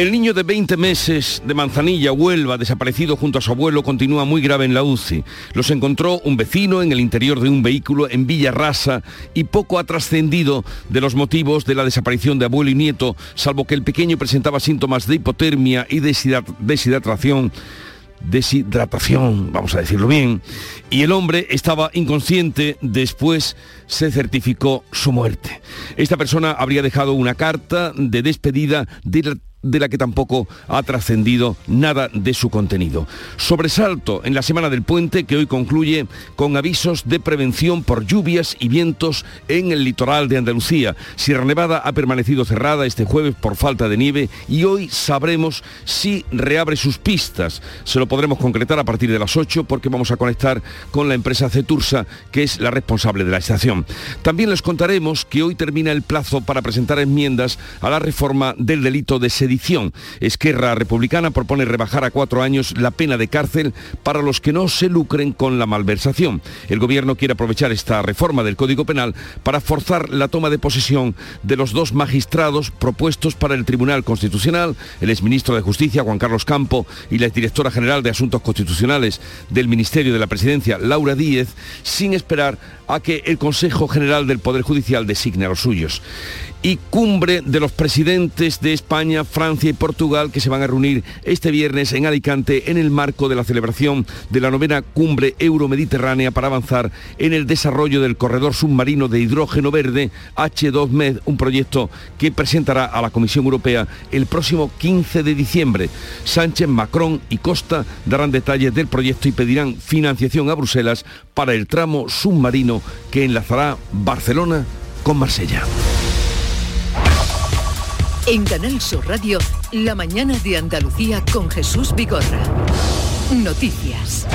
El niño de 20 meses de Manzanilla, Huelva, desaparecido junto a su abuelo, continúa muy grave en la UCI. Los encontró un vecino en el interior de un vehículo en Villa Rasa y poco ha trascendido de los motivos de la desaparición de abuelo y nieto, salvo que el pequeño presentaba síntomas de hipotermia y deshidratación deshidratación, vamos a decirlo bien, y el hombre estaba inconsciente, después se certificó su muerte. Esta persona habría dejado una carta de despedida de de la que tampoco ha trascendido nada de su contenido. Sobresalto en la semana del puente que hoy concluye con avisos de prevención por lluvias y vientos en el litoral de Andalucía. Sierra Nevada ha permanecido cerrada este jueves por falta de nieve y hoy sabremos si reabre sus pistas. Se lo podremos concretar a partir de las 8 porque vamos a conectar con la empresa Cetursa que es la responsable de la estación. También les contaremos que hoy termina el plazo para presentar enmiendas a la reforma del delito de sedición edición. Esquerra Republicana propone rebajar a cuatro años la pena de cárcel para los que no se lucren con la malversación. El gobierno quiere aprovechar esta reforma del Código Penal para forzar la toma de posesión de los dos magistrados propuestos para el Tribunal Constitucional, el exministro de Justicia, Juan Carlos Campo, y la exdirectora general de Asuntos Constitucionales del Ministerio de la Presidencia, Laura Díez, sin esperar a que el Consejo General del Poder Judicial designe a los suyos y cumbre de los presidentes de España, Francia y Portugal que se van a reunir este viernes en Alicante en el marco de la celebración de la novena cumbre euromediterránea para avanzar en el desarrollo del corredor submarino de hidrógeno verde H2MED, un proyecto que presentará a la Comisión Europea el próximo 15 de diciembre. Sánchez, Macron y Costa darán detalles del proyecto y pedirán financiación a Bruselas para el tramo submarino que enlazará Barcelona con Marsella. En Canal Sur Radio, La mañana de Andalucía con Jesús Vigorra. Noticias.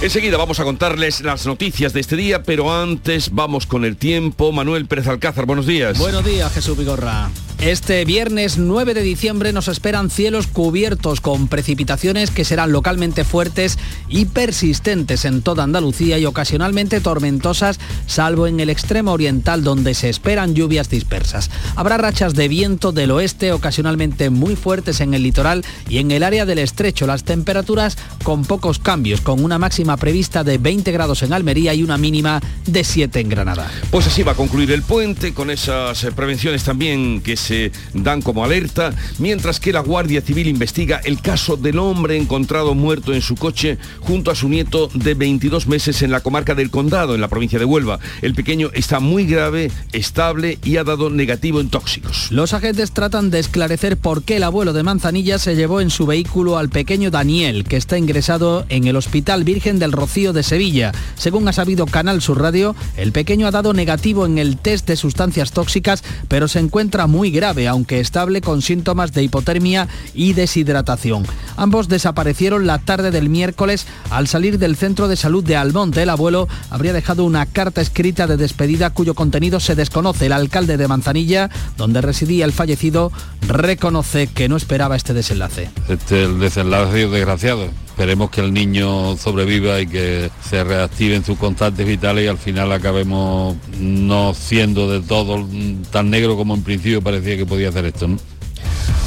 Enseguida vamos a contarles las noticias de este día, pero antes vamos con el tiempo. Manuel Pérez Alcázar, buenos días. Buenos días, Jesús Vigorra. Este viernes 9 de diciembre nos esperan cielos cubiertos con precipitaciones que serán localmente fuertes y persistentes en toda Andalucía y ocasionalmente tormentosas, salvo en el extremo oriental donde se esperan lluvias dispersas. Habrá rachas de viento del oeste ocasionalmente muy fuertes en el litoral y en el área del estrecho. Las temperaturas con pocos cambios, con una máxima prevista de 20 grados en Almería y una mínima de 7 en Granada. Pues así va a concluir el puente con esas eh, prevenciones también que se dan como alerta, mientras que la Guardia Civil investiga el caso del hombre encontrado muerto en su coche junto a su nieto de 22 meses en la comarca del Condado, en la provincia de Huelva. El pequeño está muy grave, estable y ha dado negativo en tóxicos. Los agentes tratan de esclarecer por qué el abuelo de Manzanilla se llevó en su vehículo al pequeño Daniel, que está ingresado en el Hospital Virgen del Rocío de Sevilla. Según ha sabido Canal Sur Radio, el pequeño ha dado negativo en el test de sustancias tóxicas, pero se encuentra muy grave aunque estable con síntomas de hipotermia y deshidratación. Ambos desaparecieron la tarde del miércoles al salir del centro de salud de Almonte. El abuelo habría dejado una carta escrita de despedida cuyo contenido se desconoce. El alcalde de Manzanilla, donde residía el fallecido, reconoce que no esperaba este desenlace. Este el desenlace desgraciado. Esperemos que el niño sobreviva y que se reactiven sus constantes vitales y al final acabemos no siendo de todo tan negro como en principio parecía que podía hacer esto.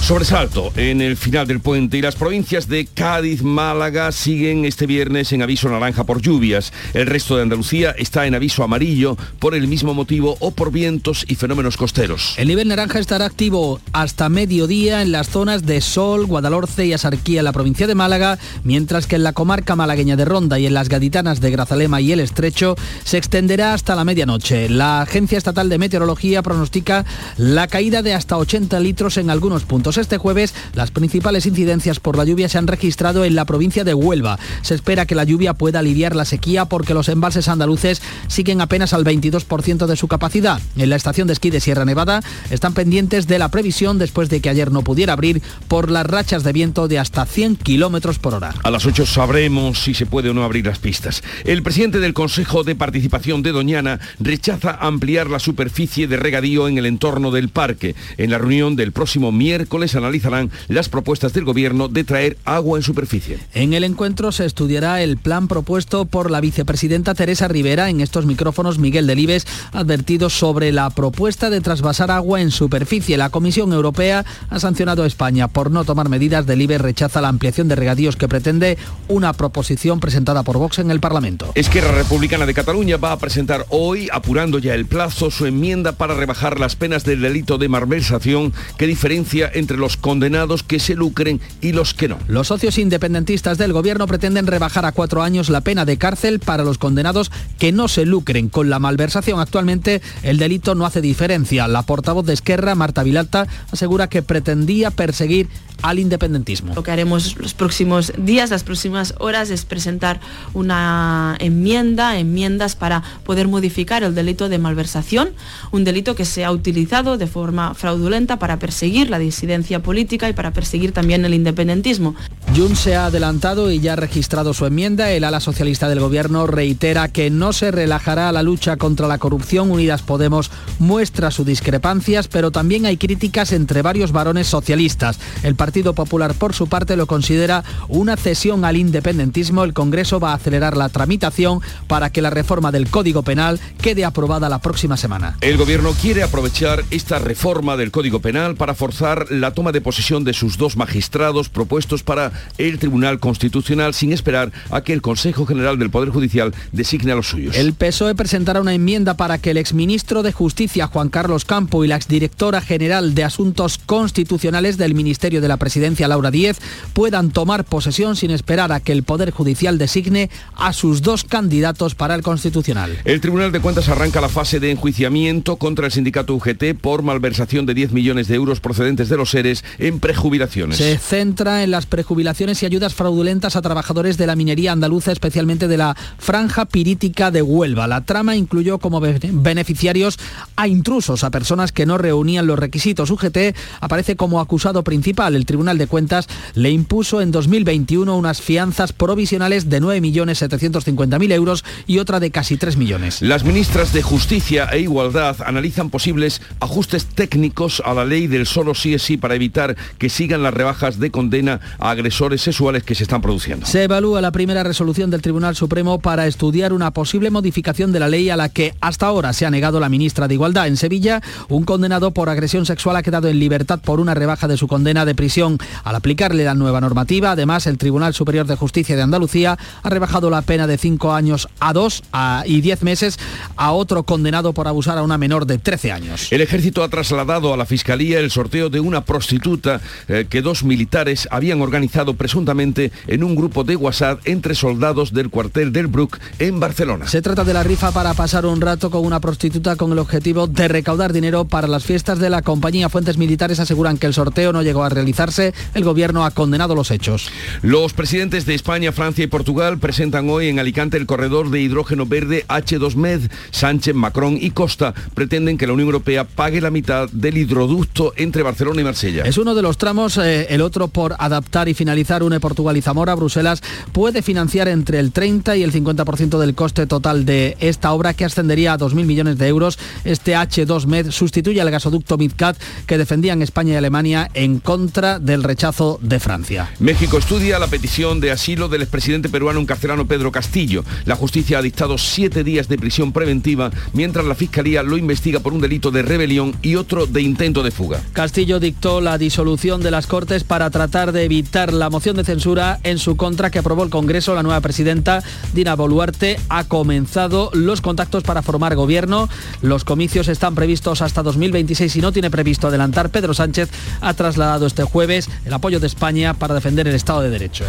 Sobresalto en el final del puente y las provincias de Cádiz, Málaga siguen este viernes en aviso naranja por lluvias. El resto de Andalucía está en aviso amarillo por el mismo motivo o por vientos y fenómenos costeros. El nivel naranja estará activo hasta mediodía en las zonas de Sol, Guadalhorce y Asarquía en la provincia de Málaga, mientras que en la comarca malagueña de Ronda y en las gaditanas de Grazalema y El Estrecho se extenderá hasta la medianoche. La Agencia Estatal de Meteorología pronostica la caída de hasta 80 litros en algunos puntos. Este jueves las principales incidencias por la lluvia se han registrado en la provincia de Huelva. Se espera que la lluvia pueda aliviar la sequía porque los embalses andaluces siguen apenas al 22% de su capacidad. En la estación de esquí de Sierra Nevada están pendientes de la previsión después de que ayer no pudiera abrir por las rachas de viento de hasta 100 kilómetros por hora. A las 8 sabremos si se puede o no abrir las pistas. El presidente del Consejo de Participación de Doñana rechaza ampliar la superficie de regadío en el entorno del parque. En la reunión del próximo miércoles analizarán las propuestas del gobierno de traer agua en superficie. En el encuentro se estudiará el plan propuesto por la vicepresidenta Teresa Rivera. En estos micrófonos Miguel Delibes ha advertido sobre la propuesta de trasvasar agua en superficie. La Comisión Europea ha sancionado a España por no tomar medidas. Delibes rechaza la ampliación de regadíos que pretende una proposición presentada por Vox en el Parlamento. Esquerra Republicana de Cataluña va a presentar hoy, apurando ya el plazo, su enmienda para rebajar las penas del delito de malversación que diferencia entre los condenados que se lucren y los que no. Los socios independentistas del gobierno pretenden rebajar a cuatro años la pena de cárcel para los condenados que no se lucren con la malversación. Actualmente el delito no hace diferencia. La portavoz de Esquerra, Marta Vilalta, asegura que pretendía perseguir al independentismo. Lo que haremos los próximos días, las próximas horas, es presentar una enmienda, enmiendas para poder modificar el delito de malversación, un delito que se ha utilizado de forma fraudulenta para perseguir la disidencia política y para perseguir también el independentismo. Jun se ha adelantado y ya ha registrado su enmienda. El ala socialista del gobierno reitera que no se relajará la lucha contra la corrupción. Unidas Podemos muestra sus discrepancias, pero también hay críticas entre varios varones socialistas. El Partido Popular, por su parte, lo considera una cesión al independentismo. El Congreso va a acelerar la tramitación para que la reforma del Código Penal quede aprobada la próxima semana. El gobierno quiere aprovechar esta reforma del Código Penal para forzar la toma de posesión de sus dos magistrados propuestos para el Tribunal Constitucional sin esperar a que el Consejo General del Poder Judicial designe a los suyos. El PSOE presentará una enmienda para que el exministro de Justicia, Juan Carlos Campo, y la exdirectora general de Asuntos Constitucionales del Ministerio de la Presidencia, Laura Díez, puedan tomar posesión sin esperar a que el Poder Judicial designe a sus dos candidatos para el Constitucional. El Tribunal de Cuentas arranca la fase de enjuiciamiento contra el sindicato UGT por malversación de 10 millones de euros procedentes de los seres en prejubilaciones. Se centra en las prejubilaciones y ayudas fraudulentas a trabajadores de la minería andaluza, especialmente de la franja pirítica de Huelva. La trama incluyó como beneficiarios a intrusos, a personas que no reunían los requisitos. UGT aparece como acusado principal. El Tribunal de Cuentas le impuso en 2021 unas fianzas provisionales de 9.750.000 euros y otra de casi 3 millones. Las ministras de Justicia e Igualdad analizan posibles ajustes técnicos a la ley del solo sí es sí para evitar que sigan las rebajas de condena a agresores sexuales que se están produciendo. Se evalúa la primera resolución del Tribunal Supremo para estudiar una posible modificación de la ley a la que hasta ahora se ha negado la ministra de Igualdad. En Sevilla, un condenado por agresión sexual ha quedado en libertad por una rebaja de su condena de prisión. Al aplicarle la nueva normativa, además, el Tribunal Superior de Justicia de Andalucía ha rebajado la pena de cinco años a dos y diez meses a otro condenado por abusar a una menor de 13 años. El ejército ha trasladado a la Fiscalía el sorteo de una prostituta eh, que dos militares habían organizado presuntamente en un grupo de WhatsApp entre soldados del cuartel del Brook en Barcelona. Se trata de la rifa para pasar un rato con una prostituta con el objetivo de recaudar dinero para las fiestas de la compañía. Fuentes militares aseguran que el sorteo no llegó a realizarse. El gobierno ha condenado los hechos. Los presidentes de España, Francia y Portugal presentan hoy en Alicante el corredor de hidrógeno verde H2Med. Sánchez, Macron y Costa pretenden que la Unión Europea pague la mitad del hidroducto entre Barcelona y Marsella. Es uno de los tramos, eh, el otro por adaptar y finalizar une Portugal y Zamora. Bruselas puede financiar entre el 30 y el 50% del coste total de esta obra que ascendería a 2.000 millones de euros. Este H2Med sustituye al gasoducto Midcat que defendían España y Alemania en contra del rechazo de Francia. México estudia la petición de asilo del expresidente peruano encarcelado Pedro Castillo. La justicia ha dictado siete días de prisión preventiva mientras la Fiscalía lo investiga por un delito de rebelión y otro de intento de fuga. Castillo dictó la disolución de las Cortes para tratar de evitar la moción de censura en su contra que aprobó el Congreso. La nueva presidenta, Dina Boluarte, ha comenzado los contactos para formar gobierno. Los comicios están previstos hasta 2026 y no tiene previsto adelantar. Pedro Sánchez ha trasladado este jueves jueves el apoyo de España para defender el Estado de Derecho.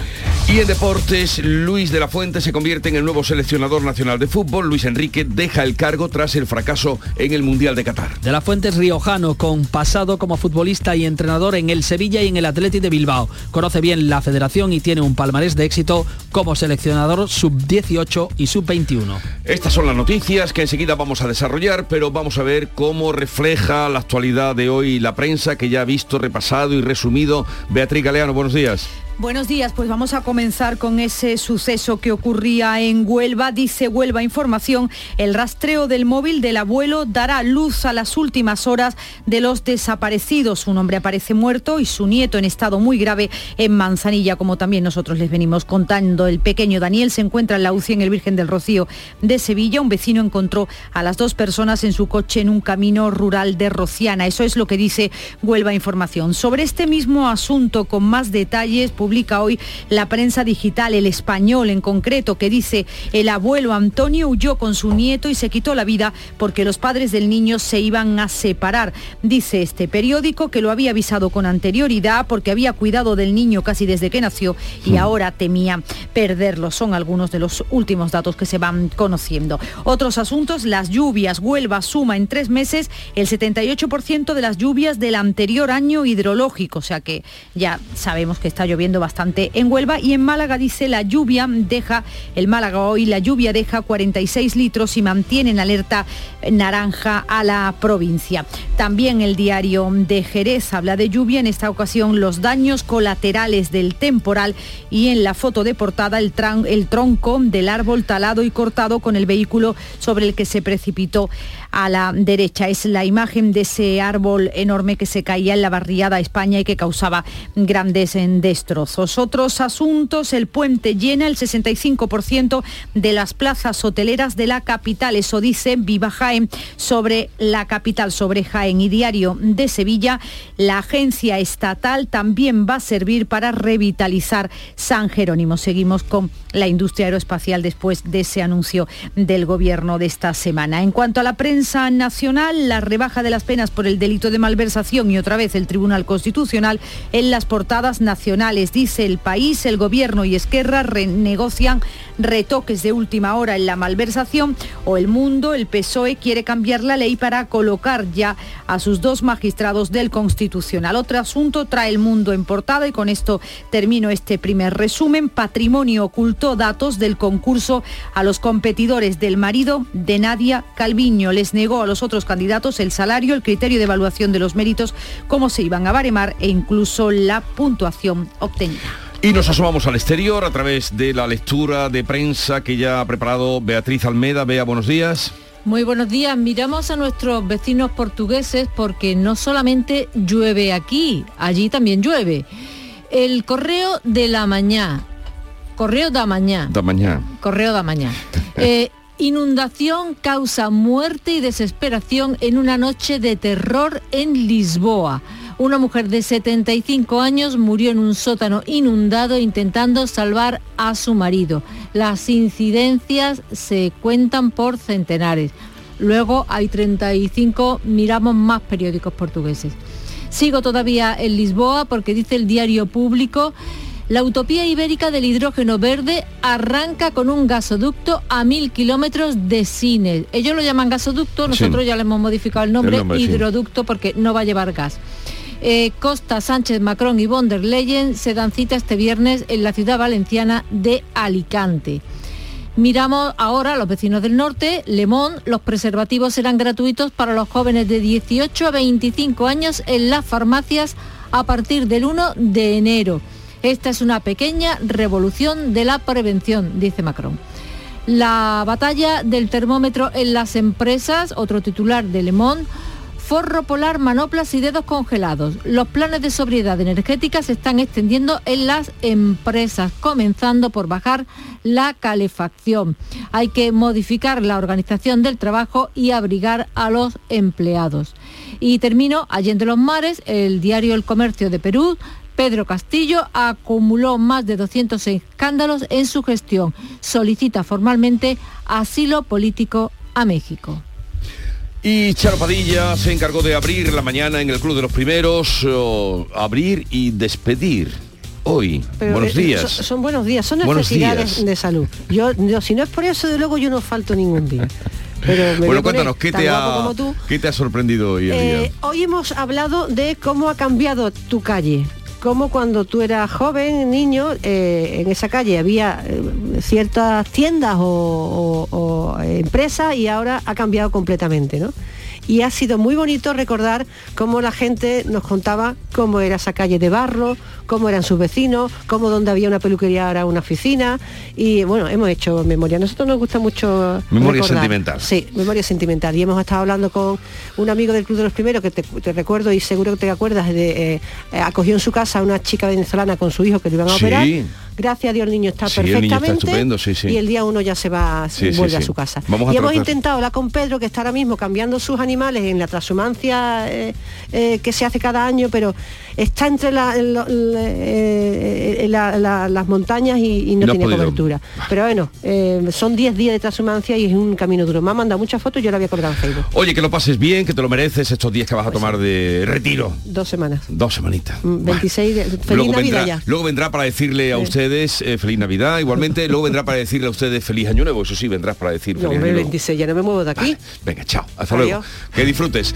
Y en deportes, Luis de la Fuente se convierte en el nuevo seleccionador nacional de fútbol. Luis Enrique deja el cargo tras el fracaso en el Mundial de Qatar. De la Fuente es riojano, con pasado como futbolista y entrenador en el Sevilla y en el Atleti de Bilbao. Conoce bien la federación y tiene un palmarés de éxito como seleccionador sub-18 y sub-21. Estas son las noticias que enseguida vamos a desarrollar, pero vamos a ver cómo refleja la actualidad de hoy la prensa que ya ha visto, repasado y resumido. Beatriz Galeano, buenos días. Buenos días, pues vamos a comenzar con ese suceso que ocurría en Huelva. Dice Huelva Información, el rastreo del móvil del abuelo dará luz a las últimas horas de los desaparecidos. Un hombre aparece muerto y su nieto en estado muy grave en Manzanilla, como también nosotros les venimos contando. El pequeño Daniel se encuentra en la UCI en el Virgen del Rocío de Sevilla. Un vecino encontró a las dos personas en su coche en un camino rural de Rociana. Eso es lo que dice Huelva Información. Sobre este mismo asunto, con más detalles, publica hoy la prensa digital, el español en concreto, que dice el abuelo Antonio huyó con su nieto y se quitó la vida porque los padres del niño se iban a separar. Dice este periódico que lo había avisado con anterioridad porque había cuidado del niño casi desde que nació y hmm. ahora temía perderlo. Son algunos de los últimos datos que se van conociendo. Otros asuntos, las lluvias. Huelva suma en tres meses el 78% de las lluvias del anterior año hidrológico, o sea que ya sabemos que está lloviendo bastante en Huelva y en Málaga dice la lluvia deja, el Málaga hoy la lluvia deja 46 litros y mantiene en alerta naranja a la provincia. También el diario de Jerez habla de lluvia, en esta ocasión los daños colaterales del temporal y en la foto de portada el, el tronco del árbol talado y cortado con el vehículo sobre el que se precipitó a la derecha. Es la imagen de ese árbol enorme que se caía en la barriada España y que causaba grandes destrozos. Otros asuntos, el puente llena el 65% de las plazas hoteleras de la capital. Eso dice Viva Jaén sobre la capital, sobre Jaén y Diario de Sevilla. La agencia estatal también va a servir para revitalizar San Jerónimo. Seguimos con la industria aeroespacial después de ese anuncio del gobierno de esta semana. En cuanto a la nacional, la rebaja de las penas por el delito de malversación y otra vez el Tribunal Constitucional en las portadas nacionales. Dice el país, el gobierno y Esquerra renegocian retoques de última hora en la malversación o el mundo, el PSOE quiere cambiar la ley para colocar ya a sus dos magistrados del Constitucional. Otro asunto trae el mundo en portada y con esto termino este primer resumen. Patrimonio ocultó datos del concurso a los competidores del marido de Nadia Calviño. Les negó a los otros candidatos el salario, el criterio de evaluación de los méritos, cómo se iban a baremar e incluso la puntuación obtenida. Y nos asomamos al exterior a través de la lectura de prensa que ya ha preparado Beatriz Almeda. Bea, buenos días. Muy buenos días. Miramos a nuestros vecinos portugueses porque no solamente llueve aquí, allí también llueve. El correo de la mañana. Correo da mañana. Da mañana. Correo da mañana. Eh, Inundación causa muerte y desesperación en una noche de terror en Lisboa. Una mujer de 75 años murió en un sótano inundado intentando salvar a su marido. Las incidencias se cuentan por centenares. Luego hay 35, miramos más periódicos portugueses. Sigo todavía en Lisboa porque dice el diario público la utopía ibérica del hidrógeno verde arranca con un gasoducto a mil kilómetros de cine. Ellos lo llaman gasoducto, nosotros ya le hemos modificado el nombre, hidroducto porque no va a llevar gas. Eh, Costa, Sánchez, Macron y von der Leyen se dan cita este viernes en la ciudad valenciana de Alicante. Miramos ahora a los vecinos del norte, Lemón, los preservativos serán gratuitos para los jóvenes de 18 a 25 años en las farmacias a partir del 1 de enero. Esta es una pequeña revolución de la prevención, dice Macron. La batalla del termómetro en las empresas, otro titular de Le Monde, forro polar, manoplas y dedos congelados. Los planes de sobriedad energética se están extendiendo en las empresas, comenzando por bajar la calefacción. Hay que modificar la organización del trabajo y abrigar a los empleados. Y termino, Allende los Mares, el diario El Comercio de Perú Pedro Castillo acumuló más de 200 escándalos en su gestión. Solicita formalmente asilo político a México. Y Charo Padilla se encargó de abrir la mañana en el Club de los Primeros, oh, abrir y despedir. Hoy, Pero, buenos eh, días. Son, son buenos días, son Buenos necesidades días. de salud. Yo, yo, si no es por eso, de luego yo no falto ningún día. Pero me Bueno, cuéntanos, ¿qué te, ha, como tú. ¿qué te ha sorprendido hoy el Eh, día? hoy hemos hablado de cómo ha cambiado tu calle. Cómo cuando tú eras joven, niño, eh, en esa calle había eh, ciertas tiendas o, o- o empresas y ahora ha cambiado completamente, ¿no? Y ha sido muy bonito recordar cómo la gente nos contaba cómo era esa calle de barro, cómo eran sus vecinos, cómo donde había una peluquería ahora una oficina. Y bueno, hemos hecho memoria. Nosotros nos gusta mucho Memoria recordar. sentimental. Sí, memoria sentimental. Y hemos estado hablando con un amigo del Club de los Primeros, que te, te recuerdo y seguro que te acuerdas, de, eh, acogió en su casa a una chica venezolana con su hijo que le iban a Sí. operar. Gracias a Dios el niño está Sí, el niño está perfectamente. estupendo, sí, sí. Y el día uno ya se va, vuelve a su casa. Vamos y hemos tratar- intentado hablar con Pedro, que está ahora mismo cambiando sus animales en la transhumancia eh, eh, que se hace cada año, pero está entre la- eh, la- la- las montañas y, y no, No podido. cobertura. Pero bueno, eh, son 10 días de transhumancia y es un camino duro. Me ha mandado muchas fotos y yo la voy a colgar en Facebook. Oye, que lo pases bien, que te lo mereces estos días que vas a tomar de retiro. Dos semanas. Dos semanitas. Mm, 26 de- Feliz luego Navidad vendrá, ya. luego vendrá para decirle a ustedes eh, feliz Navidad, igualmente, luego vendrá para decirle a ustedes feliz año nuevo, eso sí, vendrás para decir No, feliz hombre, año nuevo. 26, ya no me muevo de aquí. Venga, chao, hasta Adiós. luego. Que disfrutes.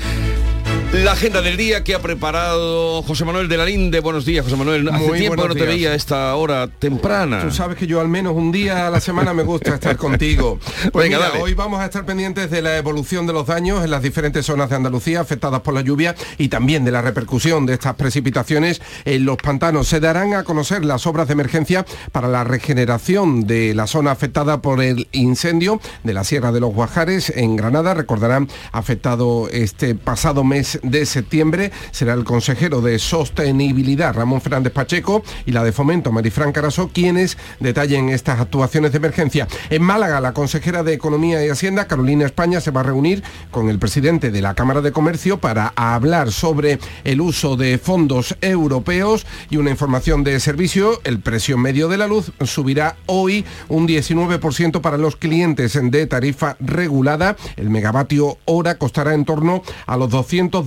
La agenda del día que ha preparado José Manuel de la Linde. Buenos días, José Manuel. Hace Muy tiempo no te días. veía a esta hora temprana. Tú sabes que yo al menos un día a la semana me gusta estar contigo. Pues Venga, mira, dale. hoy vamos a estar pendientes de la evolución de los daños en las diferentes zonas de Andalucía afectadas por la lluvia y también de la repercusión de estas precipitaciones en los pantanos. Se darán a conocer las obras de emergencia para la regeneración de la zona afectada por el incendio de la Sierra de los Guajares en Granada. Recordarán, afectado este pasado mes de septiembre. Será el consejero de Sostenibilidad, Ramón Fernández Pacheco, y la de Fomento, Marifran Caraso, quienes detallen estas actuaciones de emergencia. En Málaga, la consejera de Economía y Hacienda, Carolina España, se va a reunir con el presidente de la Cámara de Comercio para hablar sobre el uso de fondos europeos y una información de servicio. El precio medio de la luz subirá hoy un 19% para los clientes de tarifa regulada. El megavatio hora costará en torno a los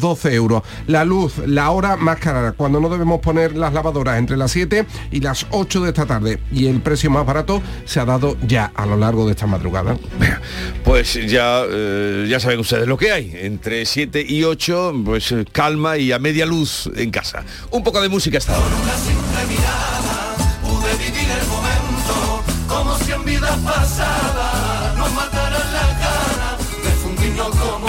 212 euros. La luz, la hora más cara, cuando no debemos poner las lavadoras entre las 7 y las 8 de esta tarde. Y el precio más barato se ha dado ya a lo largo de esta madrugada. Pues ya, eh, ya saben ustedes lo que hay. Entre 7 y 8, pues eh, calma y a media luz en casa. Un poco de música hasta ahora. Pude vivir el momento como si en vidas pasadas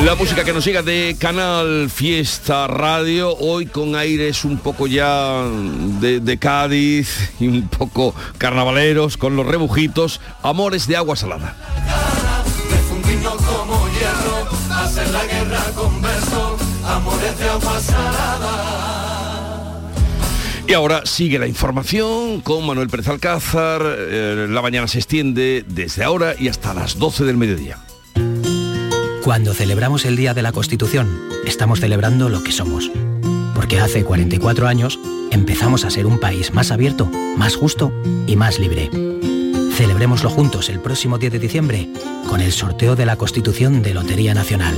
La música que nos llega de Canal Fiesta Radio, hoy con aires un poco ya de, Cádiz y un poco carnavaleros, con los rebujitos, amores de agua salada. Y ahora sigue la información con Manuel Pérez Alcázar. Eh, la mañana se extiende desde ahora y hasta las 12 del mediodía. Cuando celebramos el Día de la Constitución, estamos celebrando lo que somos. Porque hace 44 años empezamos a ser un país más abierto, más justo y más libre. Celebrémoslo juntos el próximo 10 de diciembre con el sorteo de la Constitución de Lotería Nacional,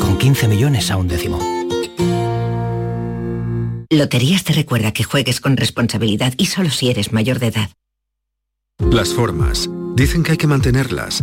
con 15 millones a un décimo. Loterías te recuerda que juegues con responsabilidad y solo si eres mayor de edad. Las formas. Dicen que hay que mantenerlas,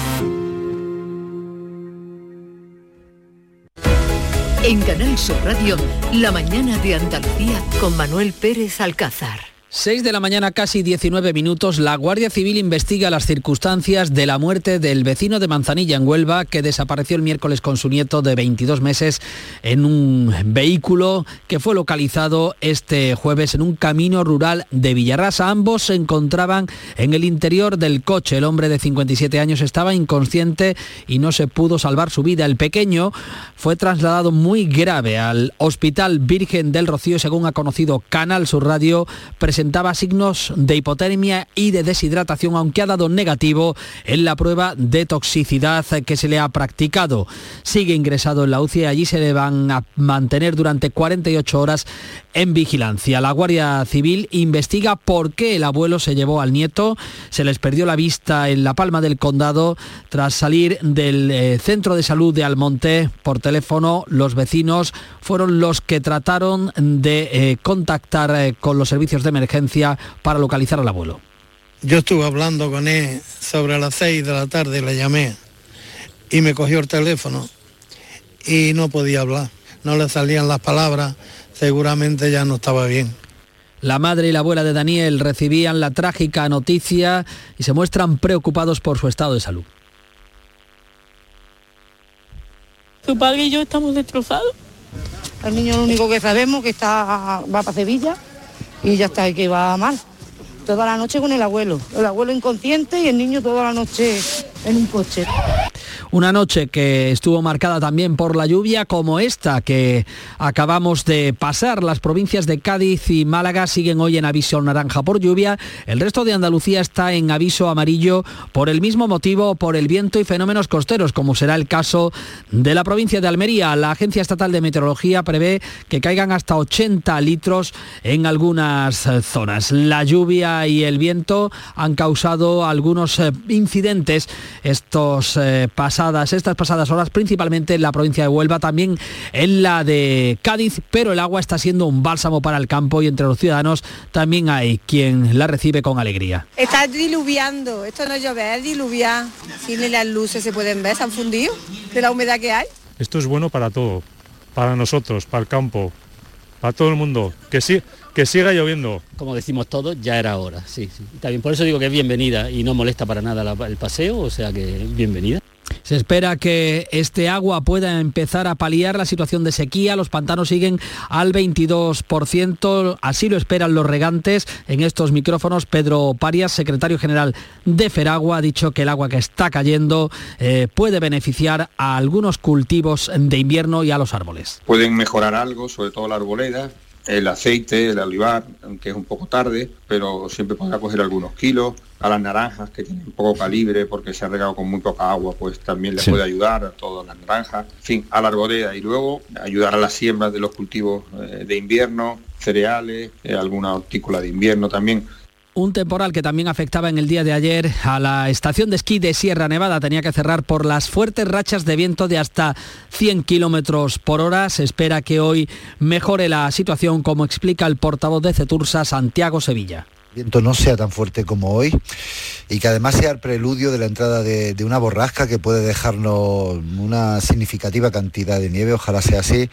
En Canal Sur Radio, La mañana de Andalucía con Manuel Pérez Alcázar. 6 de la mañana, casi 19 minutos, la Guardia Civil investiga las circunstancias de la muerte del vecino de Manzanilla en Huelva que desapareció el miércoles con su nieto de 22 meses en un vehículo que fue localizado este jueves en un camino rural de Villarrasa. Ambos se encontraban en el interior del coche. El hombre de 57 años estaba inconsciente y no se pudo salvar su vida. El pequeño fue trasladado muy grave al Hospital Virgen del Rocío, según ha conocido Canal Sur Radio, presentaba signos de hipotermia y de deshidratación, aunque ha dado negativo en la prueba de toxicidad que se le ha practicado. Sigue ingresado en la UCI y allí se le van a mantener durante 48 horas en vigilancia. La Guardia Civil investiga por qué el abuelo se llevó al nieto. Se les perdió la vista en la palma del condado tras salir del eh, centro de salud de Almonte por teléfono. Los vecinos fueron los que trataron de eh, contactar eh, con los servicios de emergencia para localizar al abuelo. Yo estuve hablando con él sobre las 6 de la tarde, le llamé y me cogió el teléfono y no podía hablar, no le salían las palabras, seguramente ya no estaba bien. La madre y la abuela de Daniel recibían la trágica noticia y se muestran preocupados por su estado de salud. Su padre y yo estamos destrozados. El niño lo único que sabemos que está va para Sevilla y ya está, que va mal. Toda la noche con el abuelo. El abuelo inconsciente y el niño toda la noche en un coche. Una noche que estuvo marcada también por la lluvia como esta que acabamos de pasar. Las provincias de Cádiz y Málaga siguen hoy en aviso naranja por lluvia. El resto de Andalucía está en aviso amarillo por el mismo motivo, por el viento y fenómenos costeros, como será el caso de la provincia de Almería. La Agencia Estatal de Meteorología prevé que caigan hasta 80 litros en algunas zonas. La lluvia y el viento han causado algunos eh, incidentes estos eh, pasadas, estas pasadas horas, principalmente en la provincia de Huelva, también en la de Cádiz, pero el agua está siendo un bálsamo para el campo y entre los ciudadanos también hay quien la recibe con alegría. Está diluviando, esto no llueve, es diluviar. Si ni las luces se pueden ver, se han fundido de la humedad que hay. Esto es bueno para todo, para nosotros, para el campo, para todo el mundo. Que sí, que siga lloviendo. Como decimos todos, ya era hora, sí, sí. Está bien, por eso digo que es bienvenida y no molesta para nada la- el paseo, o sea que bienvenida. Se espera que este agua pueda empezar a paliar la situación de sequía. Los pantanos siguen al 22%. Así lo esperan los regantes. En estos micrófonos, Pedro Parias, secretario general de Feragua, ha dicho que el agua que está cayendo eh, puede beneficiar a algunos cultivos de invierno y a los árboles. pueden mejorar algo, sobre todo la arboleda, el aceite, el olivar, aunque es un poco tarde, pero siempre podrá coger algunos kilos. A las naranjas que tienen poco calibre porque se ha regado con muy poca agua, pues también Sí. puede ayudar a todas las naranjas. En fin, a la arboleda y luego ayudar a las siembras de los cultivos eh, de invierno, cereales, eh, alguna hortícola de invierno también. Un temporal que también afectaba en el día de ayer a la estación de esquí de Sierra Nevada. Tenía que cerrar por las fuertes rachas de viento de hasta 100 kilómetros por hora. Se espera que hoy mejore la situación, como explica el portavoz de Cetursa, Santiago Sevilla. viento no sea tan fuerte como hoy y que además sea el preludio de la entrada de, de una borrasca que puede dejarnos una significativa cantidad de nieve, ojalá sea así,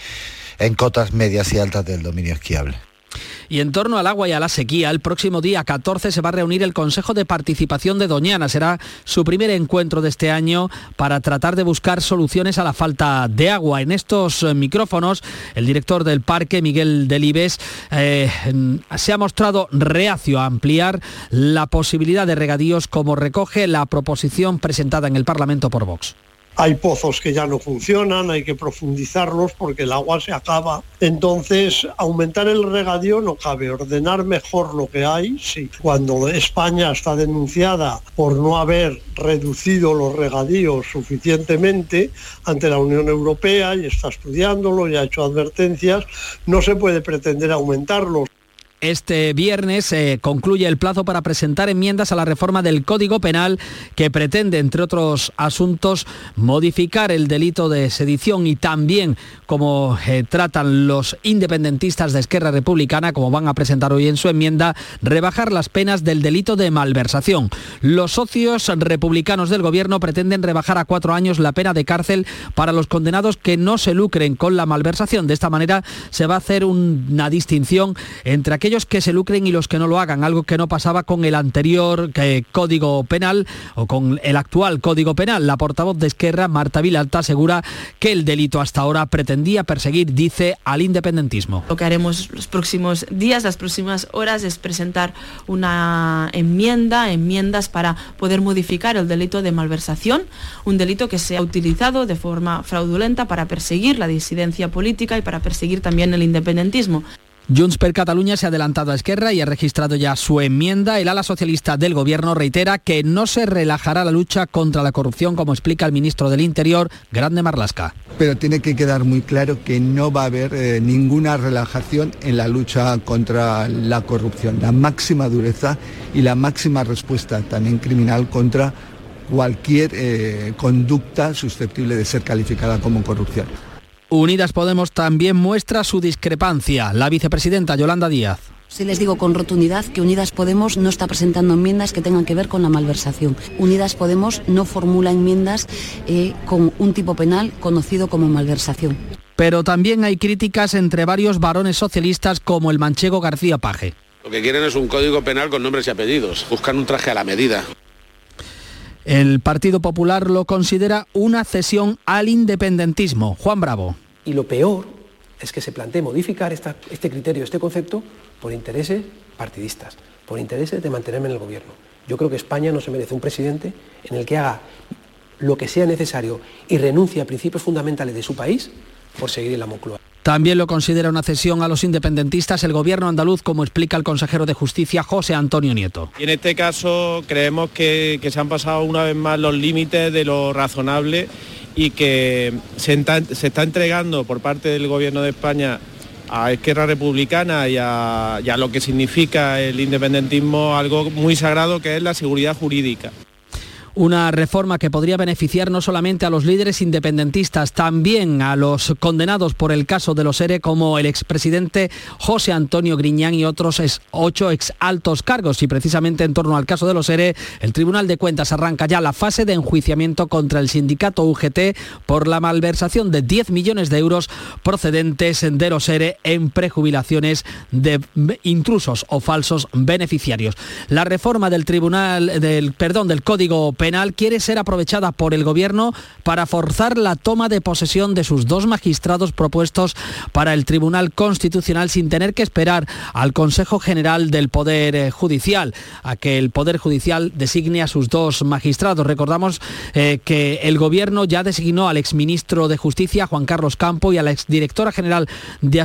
en cotas medias y altas del dominio esquiable. Y en torno al agua y a la sequía, el próximo día 14 se va a reunir el Consejo de Participación de Doñana. Será su primer encuentro de este año para tratar de buscar soluciones a la falta de agua. En estos eh, micrófonos, el director del parque, Miguel Delibes, eh, se ha mostrado reacio a ampliar la posibilidad de regadíos como recoge la proposición presentada en el Parlamento por Vox. Hay pozos que ya no funcionan, hay que profundizarlos porque el agua se acaba. Entonces, aumentar el regadío no cabe, ordenar mejor lo que hay, sí. Cuando España está denunciada por no haber reducido los regadíos suficientemente ante la Unión Europea y está estudiándolo y ha hecho advertencias, no se puede pretender aumentarlos. Este viernes eh, concluye el plazo para presentar enmiendas a la reforma del Código Penal que pretende, entre otros asuntos, modificar el delito de sedición y también, como eh, tratan los independentistas de Esquerra Republicana, como van a presentar hoy en su enmienda, rebajar las penas del delito de malversación. Los socios republicanos del Gobierno pretenden rebajar a cuatro años la pena de cárcel para los condenados que no se lucren con la malversación. De esta manera se va a hacer una distinción entre aquellos que se lucren y los que no lo hagan, algo que no pasaba con el anterior eh, Código Penal o con el actual Código Penal. La portavoz de Esquerra, Marta Vilalta, asegura que el delito hasta ahora pretendía perseguir, dice, al independentismo. Lo que haremos los próximos días, las próximas horas, es presentar una enmienda, enmiendas para poder modificar el delito de malversación, un delito que se ha utilizado de forma fraudulenta para perseguir la disidencia política y para perseguir también el independentismo. Junts per Cataluña se ha adelantado a Esquerra y ha registrado ya su enmienda. El ala socialista del gobierno reitera que no se relajará la lucha contra la corrupción, como explica el ministro del Interior, Grande Marlasca. Pero tiene que quedar muy claro que no va a haber eh, ninguna relajación en la lucha contra la corrupción. La máxima dureza y la máxima respuesta también criminal contra cualquier eh, conducta susceptible de ser calificada como corrupción. Unidas Podemos también muestra su discrepancia. La vicepresidenta Yolanda Díaz. Sí les digo con rotundidad que Unidas Podemos no está presentando enmiendas que tengan que ver con la malversación. Unidas Podemos no formula enmiendas eh, con un tipo penal conocido como malversación. Pero también hay críticas entre varios varones socialistas como el manchego García Paje. Lo que quieren es un código penal con nombres y apellidos. Buscan un traje a la medida. El Partido Popular lo considera una cesión al independentismo. Juan Bravo. Y lo peor es que se plantee modificar este criterio, este concepto, por intereses partidistas, por intereses de mantenerme en el gobierno. Yo creo que España no se merece un presidente en el que haga lo que sea necesario y renuncie a principios fundamentales de su país por seguir en la Moncloa. También lo considera una cesión a los independentistas el gobierno andaluz, como explica el consejero de Justicia José Antonio Nieto. Y en este caso creemos que, se han pasado una vez más los límites de lo razonable y que se, está entregando por parte del gobierno de España a Esquerra Republicana y a lo que significa el independentismo algo muy sagrado que es la seguridad jurídica. Una reforma que podría beneficiar no solamente a los líderes independentistas, también a los condenados por el caso de los ERE, como el expresidente José Antonio Griñán y otros ex- ocho ex altos cargos. Y precisamente en torno al caso de los ERE, el Tribunal de Cuentas arranca ya la fase de enjuiciamiento contra el sindicato UGT por la malversación de 10 millones de euros procedentes de los ERE en prejubilaciones de intrusos o falsos beneficiarios. La reforma del Tribunal del perdón del Código Penal quiere ser aprovechada por el gobierno para forzar la toma de posesión de sus dos magistrados propuestos para el Tribunal Constitucional sin tener que esperar al Consejo General del Poder eh, Judicial a que el Poder Judicial designe a sus dos magistrados. Recordamos eh, que el gobierno ya designó al exministro de Justicia Juan Carlos Campo y a la exdirectora general de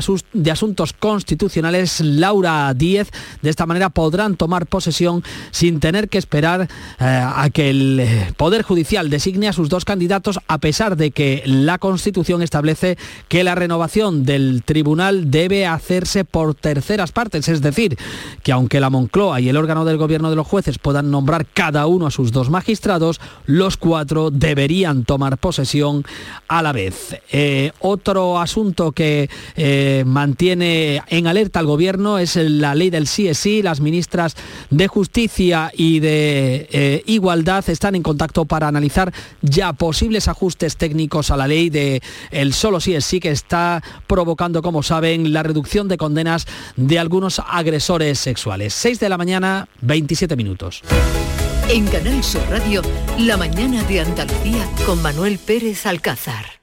Asuntos Constitucionales Laura Díez. De esta manera podrán tomar posesión sin tener que esperar eh, a que el eh, Poder Judicial designe a sus dos candidatos a pesar de que la Constitución establece que la renovación del tribunal debe hacerse por terceras partes, es decir, que aunque la Moncloa y el órgano del gobierno de los jueces puedan nombrar cada uno a sus dos magistrados, los cuatro deberían tomar posesión a la vez. Eh, otro asunto que eh, mantiene en alerta al gobierno es la ley del sí es sí. Las ministras de Justicia y de Igualdad están en contacto para analizar ya posibles ajustes técnicos a la ley de el solo sí es sí que está provocando, como saben, la reducción de condenas de algunos agresores sexuales. 6 de la mañana, 27 minutos. En Canal Sur Radio, la mañana de Andalucía con Manuel Pérez Alcázar.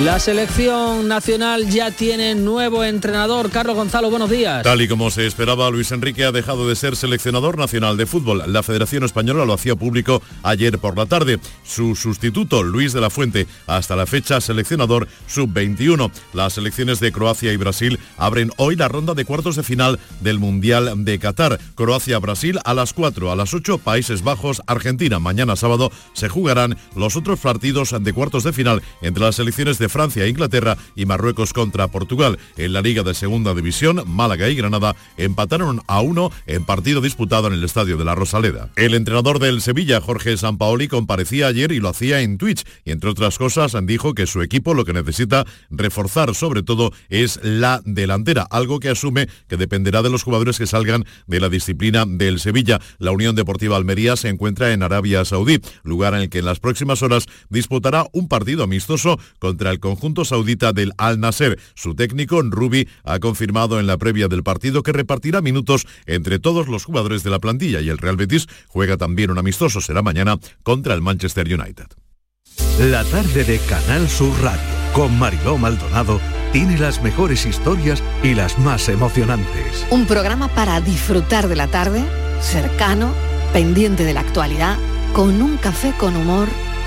La selección nacional ya tiene nuevo entrenador. Carlos Gonzalo, buenos días. Tal y como se esperaba, Luis Enrique ha dejado de ser seleccionador nacional de fútbol. La Federación Española lo hacía público ayer por la tarde. Su sustituto, Luis de la Fuente, hasta la fecha seleccionador sub-21. Las selecciones de Croacia y Brasil abren hoy la ronda de cuartos de final del Mundial de Qatar. Croacia-Brasil a las 4, a las 8, Países Bajos, Argentina. Mañana sábado se jugarán los otros partidos de cuartos de final entre las selecciones de Francia e Inglaterra y Marruecos contra Portugal. En la Liga de Segunda División, Málaga y Granada empataron a uno en partido disputado en el Estadio de la Rosaleda. El entrenador del Sevilla, Jorge Sampaoli, comparecía ayer y lo hacía en Twitch y entre otras cosas dijo que su equipo lo que necesita reforzar sobre todo es la delantera, algo que asume que dependerá de los jugadores que salgan de la disciplina del Sevilla. La Unión Deportiva Almería se encuentra en Arabia Saudí, lugar en el que en las próximas horas disputará un partido amistoso contra el conjunto saudita del Al Nasser. Su técnico, Rubi, ha confirmado en la previa del partido que repartirá minutos entre todos los jugadores de la plantilla y el Real Betis juega también un amistoso, será mañana, contra el Manchester United. La tarde de Canal Sur Radio con Mariló Maldonado tiene las mejores historias y las más emocionantes. Un programa para disfrutar de la tarde, cercano, pendiente de la actualidad, con un café con humor,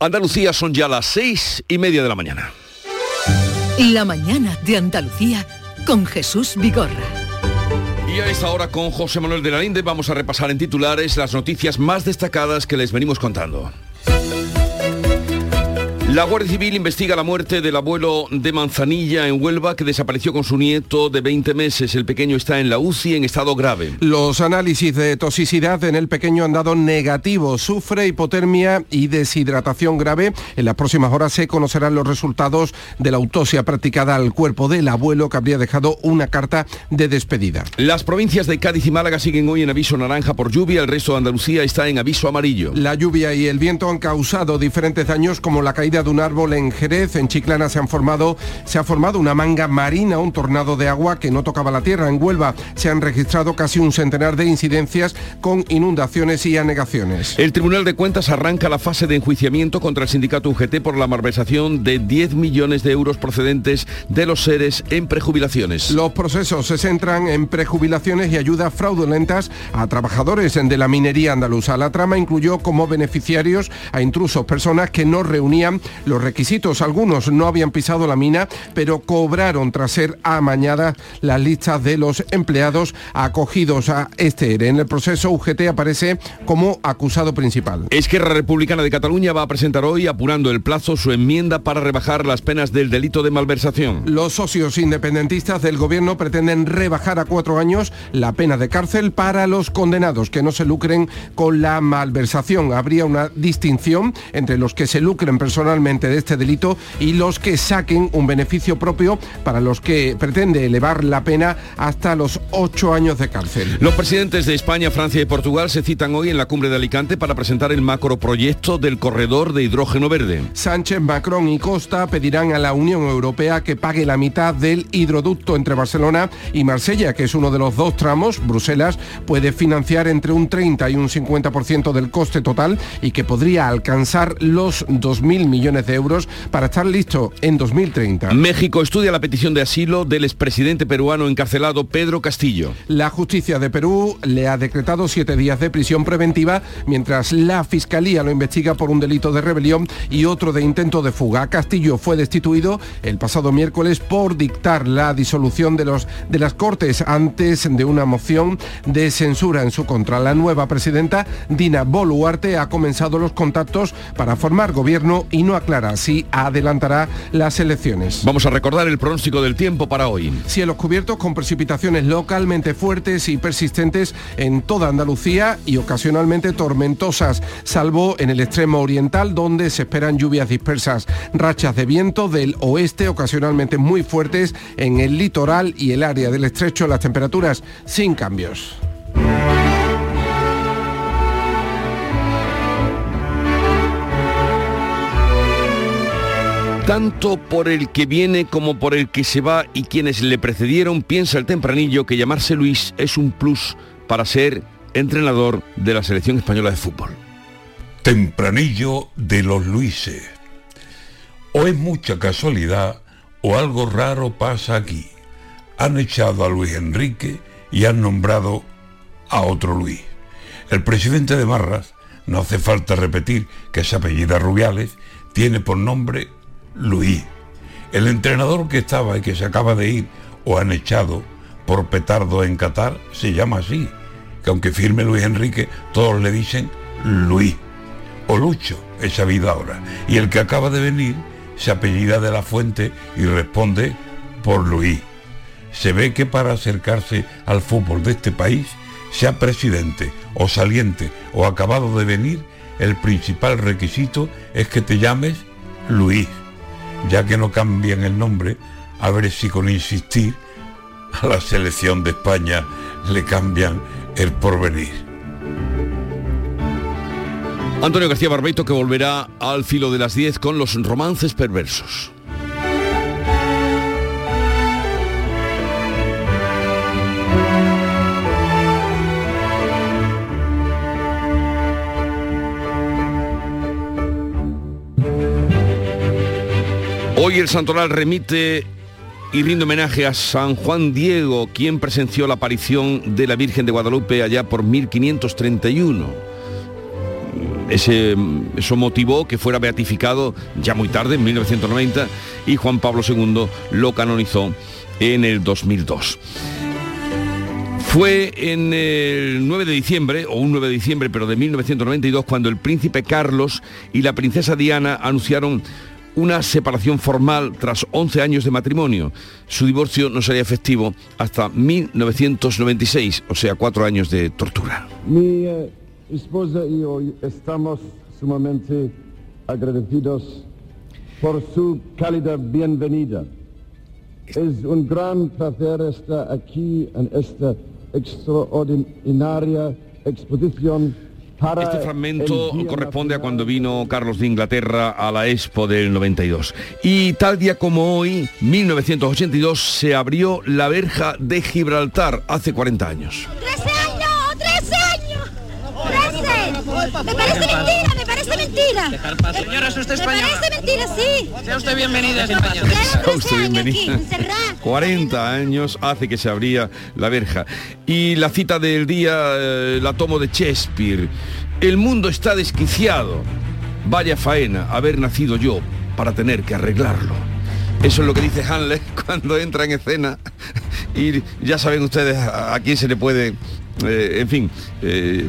Andalucía son ya las seis y media de la mañana. La mañana de Andalucía con Jesús Vigorra. Y a esta hora con José Manuel de la Linde vamos a repasar en titulares las noticias más destacadas que les venimos contando. La Guardia Civil investiga la muerte del abuelo de Manzanilla en Huelva que desapareció con su nieto de 20 meses. El pequeño está en la UCI en estado grave. Los análisis de toxicidad en el pequeño han dado negativo. Sufre hipotermia y deshidratación grave. En las próximas horas se conocerán los resultados de la autopsia practicada al cuerpo del abuelo que habría dejado una carta de despedida. Las provincias de Cádiz y Málaga siguen hoy en aviso naranja por lluvia. El resto de Andalucía está en aviso amarillo. La lluvia y el viento han causado diferentes daños como la caída de un árbol en Jerez, en Chiclana se han formado se ha formado una manga marina, un tornado de agua que no tocaba la tierra. En Huelva se han registrado casi un centenar de incidencias con inundaciones y anegaciones. El Tribunal de Cuentas arranca la fase de enjuiciamiento contra el sindicato UGT por la malversación de 10 millones de euros procedentes de los seres en prejubilaciones. Los procesos se centran en prejubilaciones y ayudas fraudulentas a trabajadores de la minería andaluza. La trama incluyó como beneficiarios a intrusos, personas que no reunían los requisitos. Algunos no habían pisado la mina, pero cobraron tras ser amañadas las listas de los empleados acogidos a este ERE. En el proceso UGT aparece como acusado principal. Esquerra Republicana de Cataluña va a presentar hoy, apurando el plazo, su enmienda para rebajar las penas del delito de malversación. Los socios independentistas del gobierno pretenden rebajar a cuatro años la pena de cárcel para los condenados que no se lucren con la malversación. Habría una distinción entre los que se lucren personalmente de este delito y los que saquen un beneficio propio para los que pretende elevar la pena hasta los ocho años de cárcel. Los presidentes de España, Francia y Portugal se citan hoy en la cumbre de Alicante para presentar el macroproyecto del corredor de hidrógeno verde. Sánchez, Macron y Costa pedirán a la Unión Europea que pague la mitad del hidroducto entre Barcelona y Marsella, que es uno de los dos tramos. Bruselas puede financiar entre un 30 y un 50% del coste total y que podría alcanzar los 2.000 millones de euros para estar listo en 2030. México estudia la petición de asilo del expresidente peruano encarcelado Pedro Castillo. La justicia de Perú le ha decretado siete días de prisión preventiva, mientras la Fiscalía lo investiga por un delito de rebelión y otro de intento de fuga. Castillo fue destituido el pasado miércoles por dictar la disolución de, los, de las Cortes antes de una moción de censura en su contra. La nueva presidenta, Dina Boluarte, ha comenzado los contactos para formar gobierno y no aclara si adelantará las elecciones. Vamos a recordar el pronóstico del tiempo para hoy. Cielos cubiertos con precipitaciones localmente fuertes y persistentes en toda Andalucía y ocasionalmente tormentosas, salvo en el extremo oriental donde se esperan lluvias dispersas. Rachas de viento del oeste ocasionalmente muy fuertes en el litoral y el área del estrecho, las temperaturas sin cambios. Tanto por el que viene como por el que se va y quienes le precedieron, piensa el tempranillo que llamarse Luis es un plus para ser entrenador de la selección española de fútbol. Tempranillo de los Luises. O es mucha casualidad o algo raro pasa aquí. Han echado a Luis Enrique y han nombrado a otro Luis. El presidente de Marras, no hace falta repetir que se apellida Rubiales, tiene por nombre Luis. El entrenador que estaba y que se acaba de ir o han echado por petardo en Qatar se llama así, que aunque firme Luis Enrique, todos le dicen Luis o Lucho, esa vida ahora. Y el que acaba de venir se apellida de la fuente y responde por Luis. se ve que para acercarse al fútbol de este país, sea presidente o saliente o acabado de venir, el principal requisito es que te llames Luis, ya que no cambian el nombre, a ver si con insistir a la selección de España le cambian el porvenir. Antonio García Barbeito que volverá al filo de las 10 con los romances perversos. Hoy el Santoral remite y rinde homenaje a San Juan Diego, quien presenció la aparición de la Virgen de Guadalupe allá por 1531. Ese, eso motivó que fuera beatificado ya muy tarde, en 1990, y Juan Pablo II lo canonizó en el 2002. Fue en el 9 de diciembre, o un 9 de diciembre, pero de 1992, cuando el príncipe Carlos y la princesa Diana anunciaron una separación formal tras 11 años de matrimonio. Su divorcio no sería efectivo hasta 1996, o sea, cuatro años de tortura. Mi eh, esposa y yo estamos sumamente agradecidos por su cálida bienvenida. Es un gran placer estar aquí en esta extraordinaria exposición este fragmento corresponde a cuando vino Carlos de Inglaterra a la Expo del 92. Y tal día como hoy, 1982, se abrió la verja de Gibraltar hace 40 años. ¡13 años! ¡13 años! ¡13! Me parece mentira, me parece mentira. Señora, ¿es usted española? Me parece mentira, Sea usted bienvenida a España. Sea usted bienvenida. 40 años hace que se abría la verja. Y la cita del día eh, la tomo de Shakespeare. El mundo está desquiciado. Vaya faena haber nacido yo para tener que arreglarlo. Eso es lo que dice Hanley cuando entra en escena. Y ya saben ustedes a, a quién se le puede, eh, en fin, eh,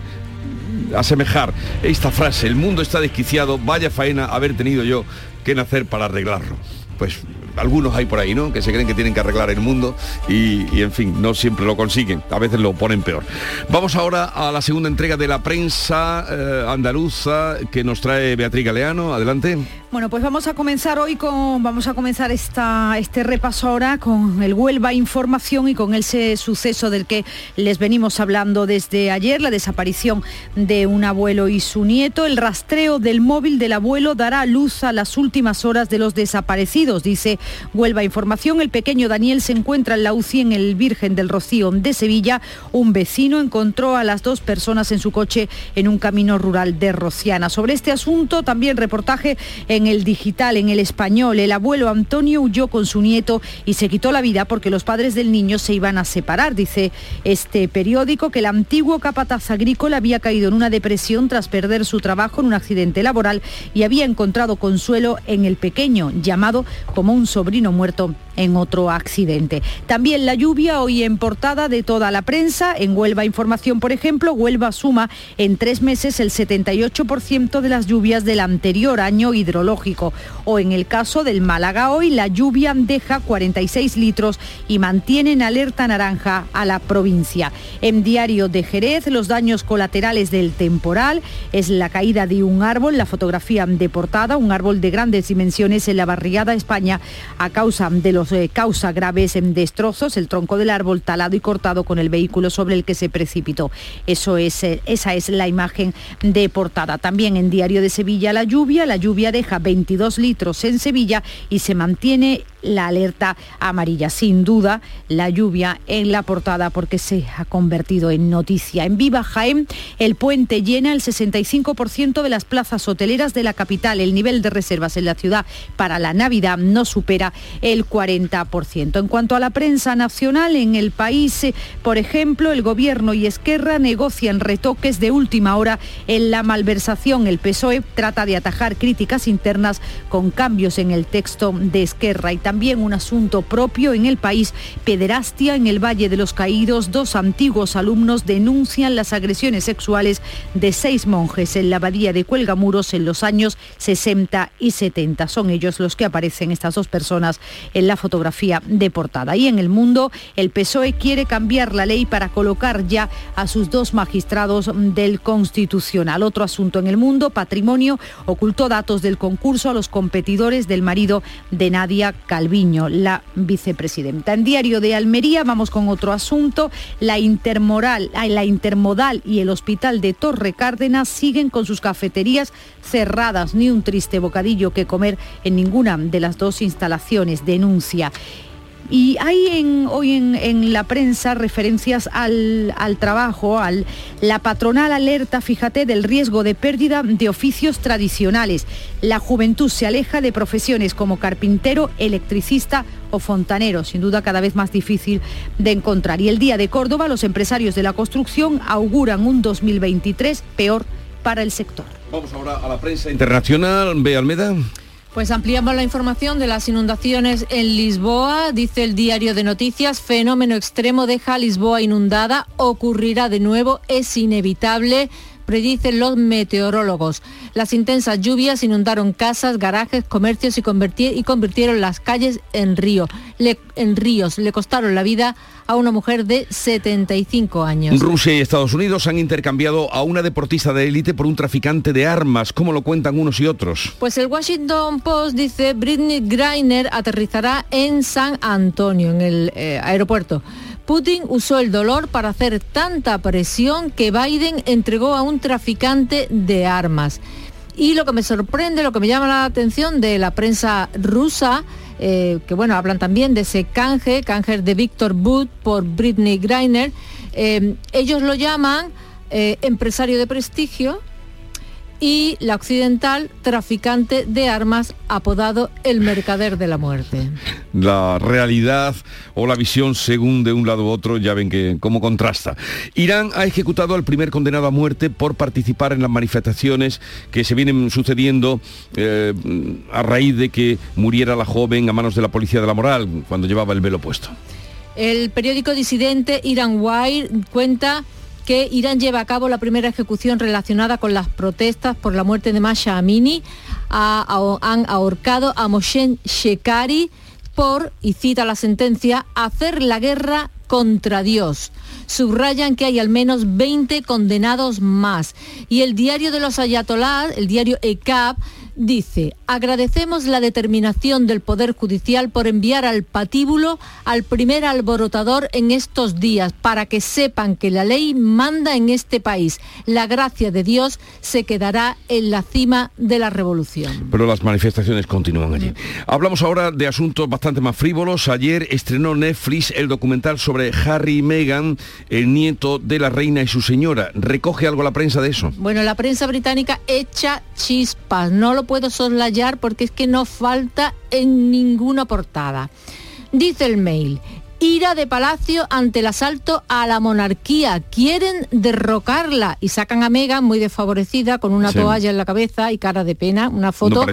asemejar esta frase. El mundo está desquiciado. Vaya faena haber tenido yo que nacer para arreglarlo. Pues algunos hay por ahí, ¿no? Que se creen que tienen que arreglar el mundo y, y, en fin, no siempre lo consiguen, a veces lo ponen peor. Vamos ahora a la segunda entrega de la prensa eh, andaluza que nos trae Beatriz Galeano. Adelante. Bueno, pues vamos a comenzar hoy con, vamos a comenzar esta, este repaso ahora con el Huelva Información y con ese suceso del que les venimos hablando desde ayer, la desaparición de un abuelo y su nieto. El rastreo del móvil del abuelo dará luz a las últimas horas de los desaparecidos, dice Huelva Información. El pequeño Daniel se encuentra en la UCI en el Virgen del Rocío de Sevilla. Un vecino encontró a las dos personas en su coche en un camino rural de Rociana. Sobre este asunto también reportaje en el digital, en el español. El abuelo Antonio huyó con su nieto y se quitó la vida porque los padres del niño se iban a separar. Dice este periódico que el antiguo capataz agrícola había caído en una depresión tras perder su trabajo en un accidente laboral y había encontrado consuelo en el pequeño, llamado como un sobrino muerto en otro accidente. También la lluvia hoy en portada de toda la prensa. En Huelva Información, por ejemplo, Huelva suma en tres meses el 78% de las lluvias del anterior año hidrológico. O en el caso del Málaga hoy, la lluvia deja 46 litros y mantiene en alerta naranja a la provincia. En Diario de Jerez, los daños colaterales del temporal es la caída de un árbol, la fotografía de portada, un árbol de grandes dimensiones en la barriada España a causa de los eh, causa graves en destrozos, el tronco del árbol talado y cortado con el vehículo sobre el que se precipitó. Eso es, eh, esa es la imagen de portada. También en Diario de Sevilla la lluvia, la lluvia deja 22 litros en Sevilla y se mantiene la alerta amarilla. Sin duda, la lluvia en la portada porque se ha convertido en noticia. En Viva Jaén, el puente llena el 65% de las plazas hoteleras de la capital. El nivel de reservas en la ciudad para la Navidad no supera el 40%. En cuanto a la prensa nacional, en el país, eh, por ejemplo, el gobierno y Esquerra negocian retoques de última hora en la malversación. El PSOE trata de atajar críticas internas con cambios en el texto de Esquerra y también un asunto propio en el país, pederastia en el Valle de los Caídos. Dos antiguos alumnos denuncian las agresiones sexuales de seis monjes en la abadía de Cuelgamuros en los años 60 y 70. Son ellos los que aparecen estas dos personas en la fotografía de portada. Y en el mundo, el PSOE quiere cambiar la ley para colocar ya a sus dos magistrados del Constitucional. Otro asunto en el mundo, patrimonio, ocultó datos del concurso a los competidores del marido de Nadia Calviño, la vicepresidenta. En Diario de Almería vamos con otro asunto, la la intermodal y el hospital de Torre Cárdenas siguen con sus cafeterías cerradas, ni un triste bocadillo que comer en ninguna de las dos instalaciones, denuncia. Y hay hoy en, la prensa referencias al, trabajo, al, la patronal alerta, fíjate, del riesgo de pérdida de oficios tradicionales. La juventud se aleja de profesiones como carpintero, electricista o fontanero, sin duda cada vez más difícil de encontrar. Y el Día de Córdoba, los empresarios de la construcción auguran un 2023 peor para el sector. Vamos ahora a la prensa internacional. Ve Almeda. Pues ampliamos la información de las inundaciones en Lisboa. Dice el diario de noticias, fenómeno extremo deja a Lisboa inundada, ocurrirá de nuevo, es inevitable predicen los meteorólogos. Las intensas lluvias inundaron casas, garajes, comercios y, convirtieron las calles en ríos. Le costaron la vida a una mujer de 75 años. Rusia y Estados Unidos han intercambiado a una deportista de élite por un traficante de armas. ¿Cómo lo cuentan unos y otros? Pues el Washington Post dice Britney Griner aterrizará en San Antonio, en el eh, aeropuerto. Putin usó el dolor para hacer tanta presión que Biden entregó a un traficante de armas. Y lo que me sorprende, lo que me llama la atención de la prensa rusa, eh, que bueno, hablan también de ese canje, canje de Víctor Boot por Britney Griner, eh, ellos lo llaman eh, empresario de prestigio, y la occidental traficante de armas apodado el mercader de la muerte. La realidad o la visión según de un lado u otro, ya ven que cómo contrasta. Irán ha ejecutado al primer condenado a muerte por participar en las manifestaciones que se vienen sucediendo eh, a raíz de que muriera la joven a manos de la policía de la moral cuando llevaba el velo puesto. El periódico disidente Iran Wire cuenta que Irán lleva a cabo la primera ejecución relacionada con las protestas por la muerte de Masha Amini. Ha- ha- han ahorcado a Moshen Shekari por, y cita la sentencia, hacer la guerra contra Dios. Subrayan que hay al menos 20 condenados más. Y el diario de los ayatolás, el diario ECAP, dice, agradecemos la determinación del Poder Judicial por enviar al patíbulo al primer alborotador en estos días, para que sepan que la ley manda en este país. La gracia de Dios se quedará en la cima de la revolución. Pero las manifestaciones continúan allí. Hablamos ahora de asuntos bastante más frívolos. Ayer estrenó Netflix el documental sobre Harry y Meghan, el nieto de la reina y su señora. ¿Recoge algo la prensa de eso? Bueno, la prensa británica echa chispas. No lo puedo soslayar porque es que no falta en ninguna portada. Dice el mail. Ira de Palacio ante el asalto a la monarquía. Quieren derrocarla y sacan a Meghan muy desfavorecida con una Sí. toalla en la cabeza y cara de pena, una foto No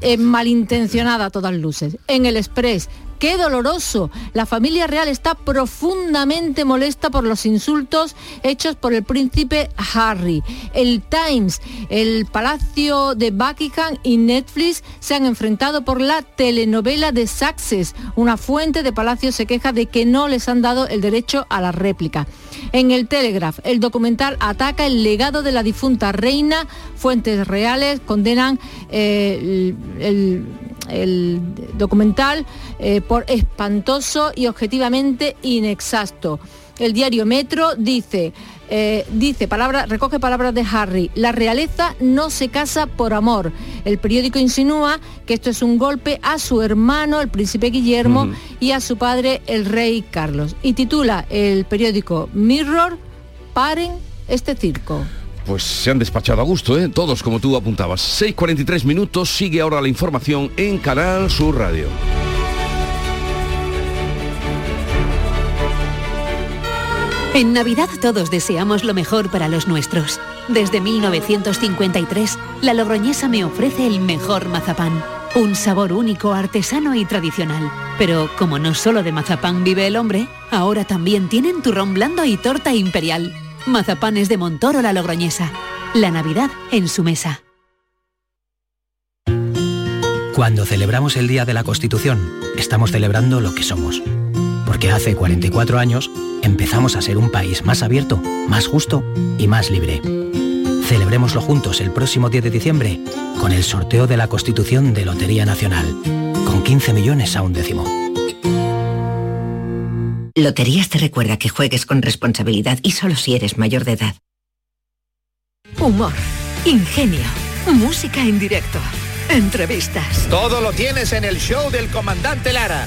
eh, malintencionada a todas luces. En el Express, qué doloroso. La familia real está profundamente molesta por los insultos hechos por el príncipe Harry. El Times, el Palacio de Buckingham y Netflix se han enfrentado por la telenovela de Success. Una fuente de Palacio se queja de que no les han dado el derecho a la réplica. En el Telegraph, el documental ataca el legado de la difunta reina. Fuentes reales condenan eh, el, el- el documental eh, por espantoso y objetivamente inexacto. El diario Metro dice, eh, dice palabra, recoge palabras de Harry, la realeza no se casa por amor. El periódico insinúa que esto es un golpe a su hermano, el príncipe Guillermo, y a su padre, el rey Carlos. Y titula el periódico Mirror, paren este circo. Pues se han despachado a gusto, ¿eh? Todos como tú apuntabas. 6.43 minutos, sigue ahora la información en Canal Sur Radio. En Navidad todos deseamos lo mejor para los nuestros. Desde 1953, la Logroñesa me ofrece el mejor mazapán. Un sabor único, artesano y tradicional. Pero como no solo de mazapán vive el hombre, ahora también tienen turrón blando y torta imperial. Mazapanes de Montoro la Logroñesa. La Navidad en su mesa. Cuando celebramos el Día de la Constitución, estamos celebrando lo que somos. Porque hace 44 años empezamos a ser un país más abierto, más justo y más libre. Celebrémoslo juntos el próximo 10 de diciembre con el sorteo de la Constitución de Lotería Nacional, con 15 millones a un décimo. Loterías te recuerda que juegues con responsabilidad y solo si eres mayor de edad. Humor, ingenio, música en directo, entrevistas. Todo lo tienes en el show del comandante Lara.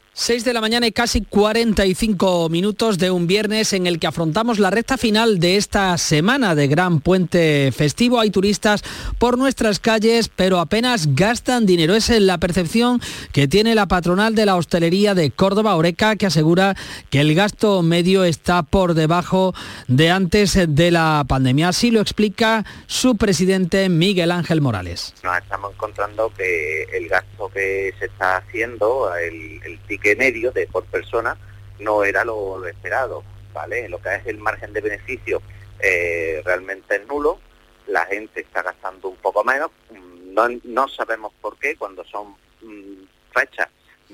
6 de la mañana y casi 45 minutos de un viernes en el que afrontamos la recta final de esta semana de gran puente festivo. Hay turistas por nuestras calles, pero apenas gastan dinero. Es la percepción que tiene la patronal de la hostelería de Córdoba, Oreca, que asegura que el gasto medio está por debajo de antes de la pandemia. Así lo explica su presidente Miguel Ángel Morales. Nos estamos encontrando que el gasto que se está haciendo, el, el ticket medio de por persona no era lo, esperado, ¿vale? Lo que es el margen de beneficio eh, realmente es nulo, la gente está gastando un poco menos, mm, no, no sabemos por qué cuando son mm, fechas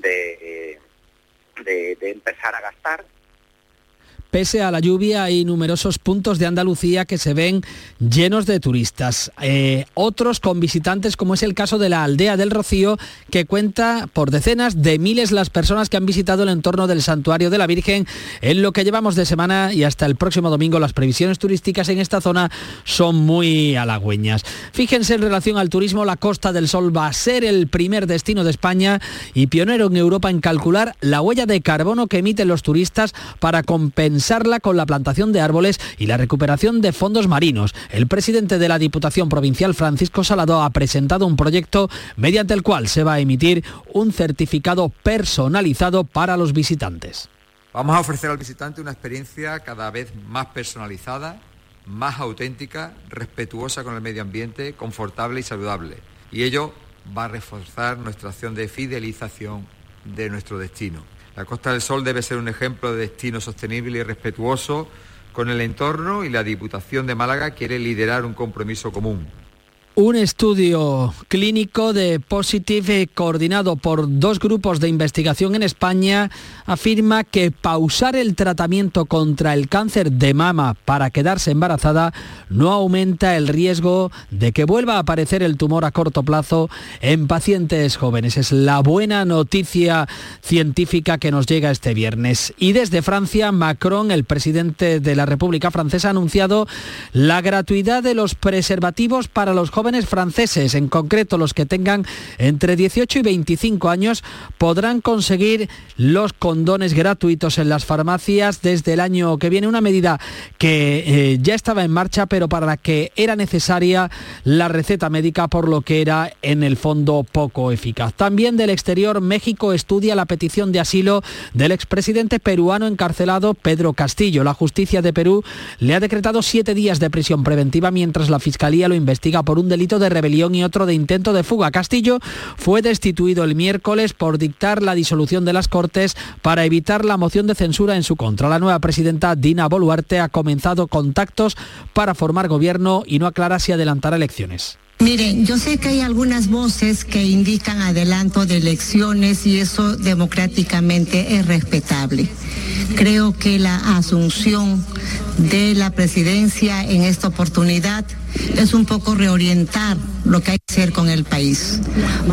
eh, de, de empezar a gastar, Pese a la lluvia hay numerosos puntos de Andalucía que se ven llenos de turistas. Eh, otros con visitantes, como es el caso de la aldea del Rocío, que cuenta por decenas de miles las personas que han visitado el entorno del santuario de la Virgen en lo que llevamos de semana y hasta el próximo domingo las previsiones turísticas en esta zona son muy halagüeñas. Fíjense en relación al turismo, la Costa del Sol va a ser el primer destino de España y pionero en Europa en calcular la huella de carbono que emiten los turistas para compensar con la plantación de árboles y la recuperación de fondos marinos. El presidente de la Diputación Provincial, Francisco Salado, ha presentado un proyecto mediante el cual se va a emitir un certificado personalizado para los visitantes. Vamos a ofrecer al visitante una experiencia cada vez más personalizada, más auténtica, respetuosa con el medio ambiente, confortable y saludable. Y ello va a reforzar nuestra acción de fidelización de nuestro destino. La Costa del Sol debe ser un ejemplo de destino sostenible y respetuoso con el entorno y la Diputación de Málaga quiere liderar un compromiso común. Un estudio clínico de Positive coordinado por dos grupos de investigación en España afirma que pausar el tratamiento contra el cáncer de mama para quedarse embarazada no aumenta el riesgo de que vuelva a aparecer el tumor a corto plazo en pacientes jóvenes. Es la buena noticia científica que nos llega este viernes. Y desde Francia, Macron, el presidente de la República Francesa, ha anunciado la gratuidad de los preservativos para los jóvenes franceses, en concreto los que tengan entre 18 y 25 años, podrán conseguir los condones gratuitos en las farmacias desde el año que viene, una medida que eh, ya estaba en marcha, pero para la que era necesaria la receta médica, por lo que era en el fondo poco eficaz. También del exterior, México estudia la petición de asilo del expresidente peruano encarcelado Pedro Castillo. La justicia de Perú le ha decretado siete días de prisión preventiva mientras la Fiscalía lo investiga por un de rebelión y otro de intento de fuga. Castillo fue destituido el miércoles por dictar la disolución de las Cortes para evitar la moción de censura en su contra. La nueva presidenta Dina Boluarte ha comenzado contactos para formar gobierno y no aclara si adelantará elecciones. Miren, yo sé que hay algunas voces que indican adelanto de elecciones y eso democráticamente es respetable. Creo que la asunción de la presidencia en esta oportunidad es un poco reorientar lo que hay que hacer con el país.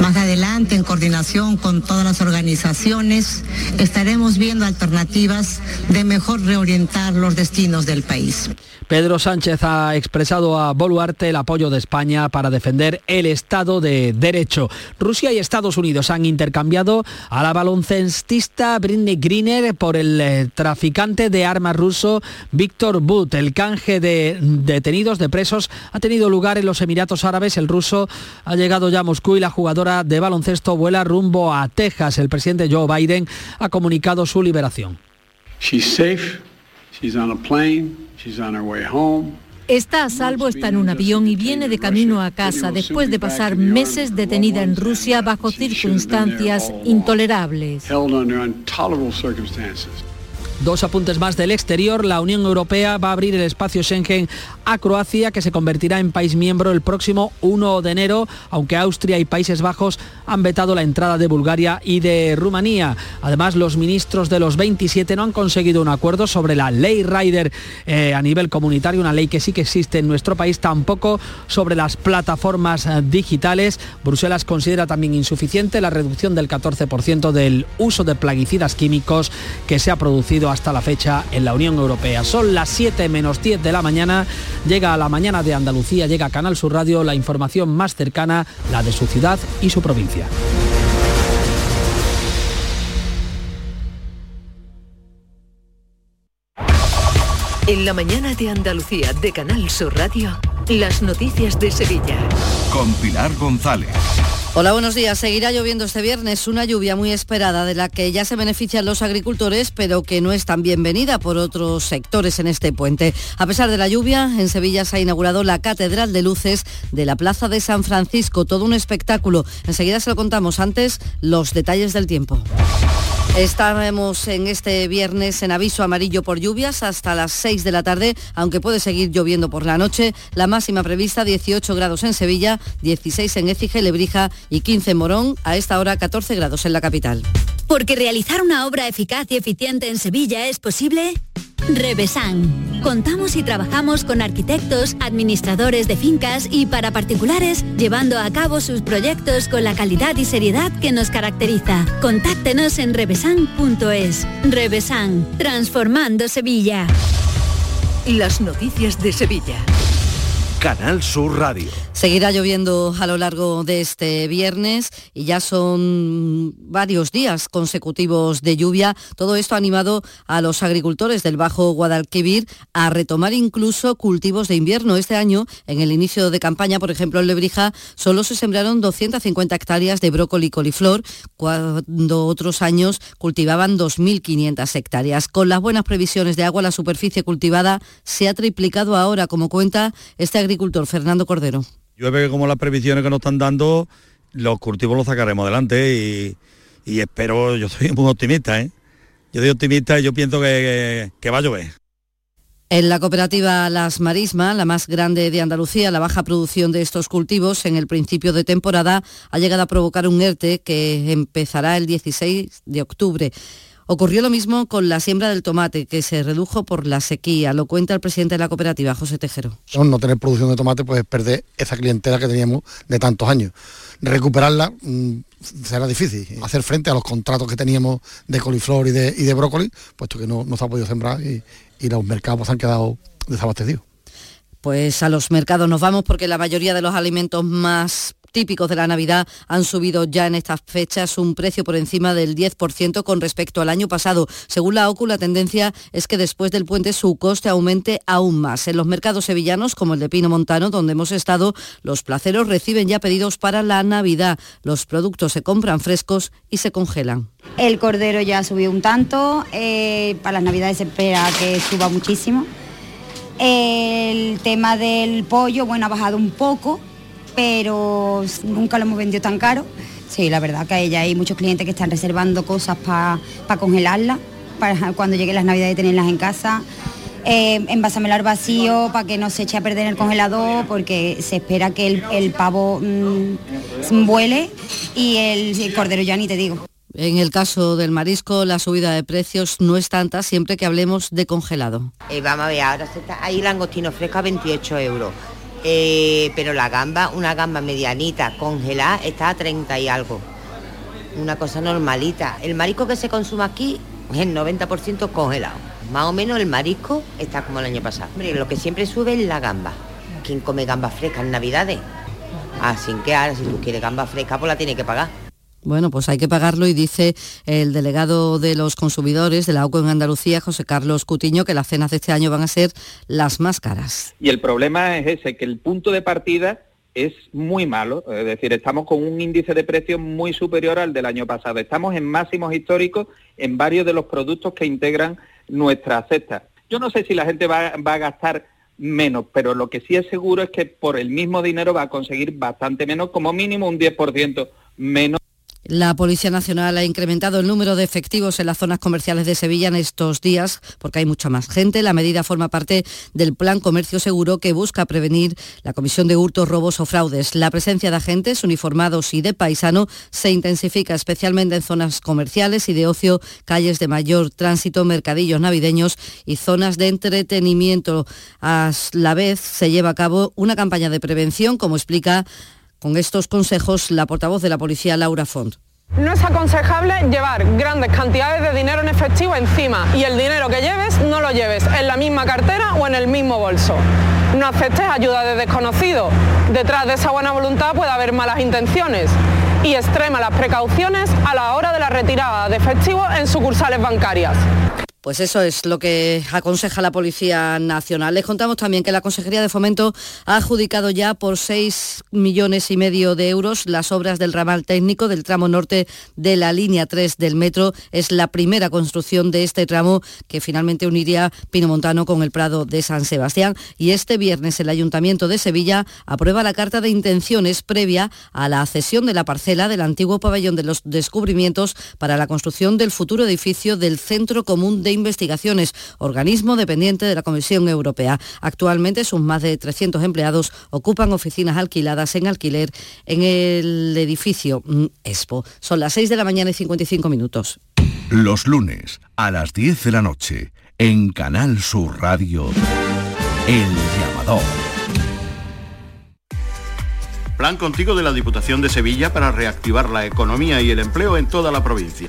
Más adelante, en coordinación con todas las organizaciones, estaremos viendo alternativas de mejor reorientar los destinos del país. Pedro Sánchez ha expresado a Boluarte el apoyo de España para defender el Estado de Derecho. Rusia y Estados Unidos han intercambiado a la baloncestista Britney Greener por el eh, traficante de armas ruso Víctor But. El canje de detenidos, de presos, ha tenido lugar en los Emiratos Árabes. El ruso ha llegado ya a Moscú y la jugadora de baloncesto vuela rumbo a Texas. El presidente Joe Biden ha comunicado su liberación. She's safe She's on a plane. She's on her way home. Está a salvo, está en un avión y viene de camino a casa después de pasar meses detenida en Rusia bajo circunstancias intolerables. Dos apuntes más del exterior. La Unión Europea va a abrir el espacio Schengen a Croacia, que se convertirá en país miembro el próximo 1 de enero, aunque Austria y Países Bajos han vetado la entrada de Bulgaria y de Rumanía. Además, los ministros de los 27 no han conseguido un acuerdo sobre la ley Rider eh, a nivel comunitario, una ley que sí que existe en nuestro país, tampoco sobre las plataformas eh, digitales. Bruselas considera también insuficiente la reducción del 14% del uso de plaguicidas químicos que se ha producido hasta la fecha en la Unión Europea. Son las 7 menos 10 de la mañana. Llega a la mañana de Andalucía, llega a Canal Sur Radio la información más cercana, la de su ciudad y su provincia. En la mañana de Andalucía de Canal Sur Radio, las noticias de Sevilla. Con Pilar González. Hola, buenos días. Seguirá lloviendo este viernes una lluvia muy esperada de la que ya se benefician los agricultores, pero que no es tan bienvenida por otros sectores en este puente. A pesar de la lluvia, en Sevilla se ha inaugurado la Catedral de Luces de la Plaza de San Francisco, todo un espectáculo. Enseguida se lo contamos antes los detalles del tiempo. Estamos en este viernes en aviso amarillo por lluvias hasta las 6 de la tarde, aunque puede seguir lloviendo por la noche. La máxima prevista 18 grados en Sevilla, 16 en Écija y Lebrija y 15 en Morón, a esta hora 14 grados en la capital. Porque realizar una obra eficaz y eficiente en Sevilla es posible. Revesan. Contamos y trabajamos con arquitectos, administradores de fincas y para particulares, llevando a cabo sus proyectos con la calidad y seriedad que nos caracteriza. Contáctenos en revesan.es. Revesan, transformando Sevilla. Las noticias de Sevilla. Canal Sur Radio. Seguirá lloviendo a lo largo de este viernes y ya son varios días consecutivos de lluvia. Todo esto ha animado a los agricultores del Bajo Guadalquivir a retomar incluso cultivos de invierno. Este año, en el inicio de campaña, por ejemplo, en Lebrija, solo se sembraron 250 hectáreas de brócoli y coliflor, cuando otros años cultivaban 2.500 hectáreas. Con las buenas previsiones de agua, la superficie cultivada se ha triplicado ahora, como cuenta este agricultor Fernando Cordero. Llueve como las previsiones que nos están dando, los cultivos los sacaremos adelante y, y espero, yo soy muy optimista, ¿eh? Yo soy optimista y yo pienso que, que- que va a llover. En la cooperativa Las Marisma, la más grande de Andalucía, la baja producción de estos cultivos en el principio de temporada ha llegado a provocar un ERTE que empezará el 16 de octubre. Ocurrió lo mismo con la siembra del tomate, que se redujo por la sequía. Lo cuenta el presidente de la cooperativa, José Tejero. No tener producción de tomate, pues perder esa clientela que teníamos de tantos años. Recuperarla mm, será difícil. Hacer frente a los contratos que teníamos de coliflor y de, y de brócoli, puesto que no, no se ha podido sembrar y, y los mercados han quedado desabastecidos. Pues a los mercados nos vamos porque la mayoría de los alimentos más típicos de la Navidad han subido ya en estas fechas un precio por encima del 10% con respecto al año pasado. Según la OCU, la tendencia es que después del puente su coste aumente aún más. En los mercados sevillanos, como el de Pino Montano, donde hemos estado, los placeros reciben ya pedidos para la Navidad. Los productos se compran frescos y se congelan. El cordero ya subió un tanto, eh, para las navidades se espera que suba muchísimo. El tema del pollo, bueno, ha bajado un poco, pero nunca lo hemos vendido tan caro. Sí, la verdad que ya hay muchos clientes que están reservando cosas para congelarlas, para cuando lleguen las navidades tenerlas en casa. Eh, al vacío para que no se eche a perder en el congelador porque se espera que el, el pavo mm, vuele y el, el cordero ya ni te digo. En el caso del marisco, la subida de precios no es tanta siempre que hablemos de congelado. Eh, vamos a ver, ahora se está, hay langostino fresco a 28 euros. Eh, pero la gamba, una gamba medianita congelada, está a 30 y algo. Una cosa normalita. El marisco que se consume aquí es el 90% congelado. Más o menos el marisco está como el año pasado. Hombre, lo que siempre sube es la gamba. ¿Quién come gamba fresca en Navidades? Así que ahora si tú quieres gamba fresca, pues la tienes que pagar. Bueno, pues hay que pagarlo y dice el delegado de los consumidores de la OCO en Andalucía, José Carlos Cutiño, que las cenas de este año van a ser las más caras. Y el problema es ese, que el punto de partida es muy malo, es decir, estamos con un índice de precios muy superior al del año pasado. Estamos en máximos históricos en varios de los productos que integran nuestra cesta. Yo no sé si la gente va, va a gastar menos, pero lo que sí es seguro es que por el mismo dinero va a conseguir bastante menos, como mínimo un 10% menos la Policía Nacional ha incrementado el número de efectivos en las zonas comerciales de Sevilla en estos días porque hay mucha más gente. La medida forma parte del Plan Comercio Seguro que busca prevenir la comisión de hurtos, robos o fraudes. La presencia de agentes uniformados y de paisano se intensifica especialmente en zonas comerciales y de ocio, calles de mayor tránsito, mercadillos navideños y zonas de entretenimiento. A la vez se lleva a cabo una campaña de prevención, como explica con estos consejos, la portavoz de la policía, Laura Font. No es aconsejable llevar grandes cantidades de dinero en efectivo encima y el dinero que lleves no lo lleves en la misma cartera o en el mismo bolso. No aceptes ayuda de desconocidos. Detrás de esa buena voluntad puede haber malas intenciones y extrema las precauciones a la hora de la retirada de efectivo en sucursales bancarias. Pues eso es lo que aconseja la Policía Nacional. Les contamos también que la Consejería de Fomento ha adjudicado ya por 6 millones y medio de euros las obras del ramal técnico del tramo norte de la línea 3 del metro. Es la primera construcción de este tramo que finalmente uniría Pinomontano con el Prado de San Sebastián. Y este viernes el Ayuntamiento de Sevilla aprueba la carta de intenciones previa a la cesión de la parcela del antiguo pabellón de los descubrimientos para la construcción del futuro edificio del Centro Común de Investigaciones, organismo dependiente de la Comisión Europea. Actualmente sus más de 300 empleados ocupan oficinas alquiladas en alquiler en el edificio mm, Expo. Son las 6 de la mañana y 55 minutos. Los lunes a las 10 de la noche en Canal Sur Radio, El Llamador. Plan contigo de la Diputación de Sevilla para reactivar la economía y el empleo en toda la provincia.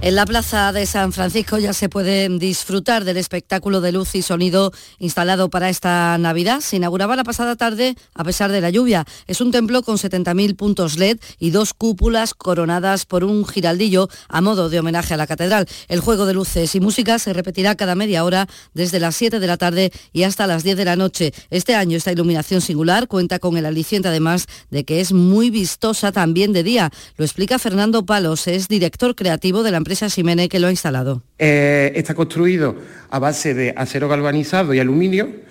En la plaza de San Francisco ya se puede disfrutar del espectáculo de luz y sonido instalado para esta Navidad. Se inauguraba la pasada tarde a pesar de la lluvia. Es un templo con 70.000 puntos LED y dos cúpulas coronadas por un giraldillo a modo de homenaje a la catedral. El juego de luces y música se repetirá cada media hora desde las 7 de la tarde y hasta las 10 de la noche. Este año esta iluminación singular cuenta con el aliciente además de que es muy vistosa también de día. Lo explica Fernando Palos, es director creativo de la empresa Ximene que lo ha instalado. Eh, está construido a base de acero galvanizado y aluminio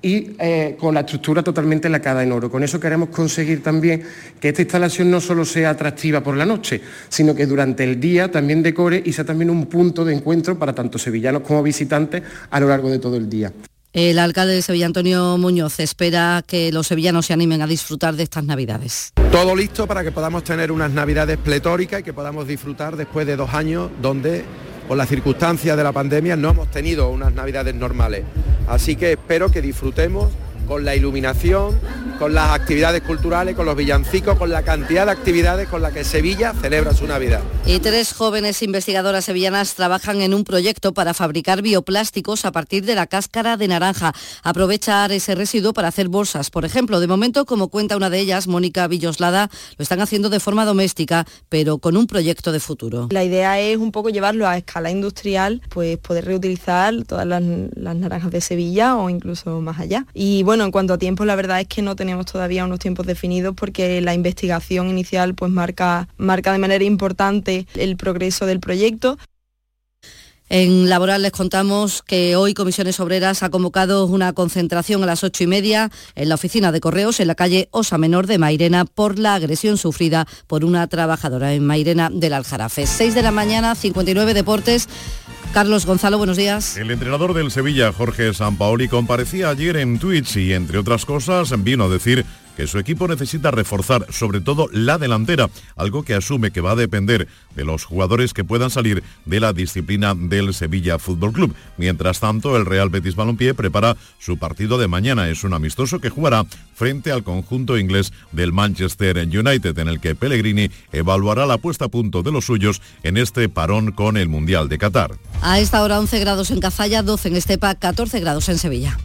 y eh, con la estructura totalmente lacada en oro. Con eso queremos conseguir también que esta instalación no solo sea atractiva por la noche, sino que durante el día también decore y sea también un punto de encuentro para tanto sevillanos como visitantes a lo largo de todo el día. El alcalde de Sevilla, Antonio Muñoz, espera que los sevillanos se animen a disfrutar de estas Navidades. Todo listo para que podamos tener unas Navidades pletóricas y que podamos disfrutar después de dos años donde, por las circunstancias de la pandemia, no hemos tenido unas Navidades normales. Así que espero que disfrutemos con la iluminación, con las actividades culturales, con los villancicos, con la cantidad de actividades con las que Sevilla celebra su Navidad. Y tres jóvenes investigadoras sevillanas trabajan en un proyecto para fabricar bioplásticos a partir de la cáscara de naranja. Aprovechar ese residuo para hacer bolsas, por ejemplo. De momento, como cuenta una de ellas, Mónica Villoslada, lo están haciendo de forma doméstica, pero con un proyecto de futuro. La idea es un poco llevarlo a escala industrial, pues poder reutilizar todas las, las naranjas de Sevilla o incluso más allá. Y bueno, bueno, en cuanto a tiempos, la verdad es que no tenemos todavía unos tiempos definidos porque la investigación inicial pues marca, marca de manera importante el progreso del proyecto. En Laboral les contamos que hoy Comisiones Obreras ha convocado una concentración a las ocho y media en la oficina de correos en la calle Osa Menor de Mairena por la agresión sufrida por una trabajadora en Mairena del Aljarafe. 6 de la mañana, 59 deportes. Carlos Gonzalo, buenos días. El entrenador del Sevilla, Jorge Sampaoli, comparecía ayer en Twitch y, entre otras cosas, vino a decir que su equipo necesita reforzar sobre todo la delantera, algo que asume que va a depender de los jugadores que puedan salir de la disciplina del Sevilla Fútbol Club. Mientras tanto, el Real Betis Balompié prepara su partido de mañana. Es un amistoso que jugará frente al conjunto inglés del Manchester United, en el que Pellegrini evaluará la puesta a punto de los suyos en este parón con el Mundial de Qatar. A esta hora 11 grados en Cazalla, 12 en Estepa, 14 grados en Sevilla.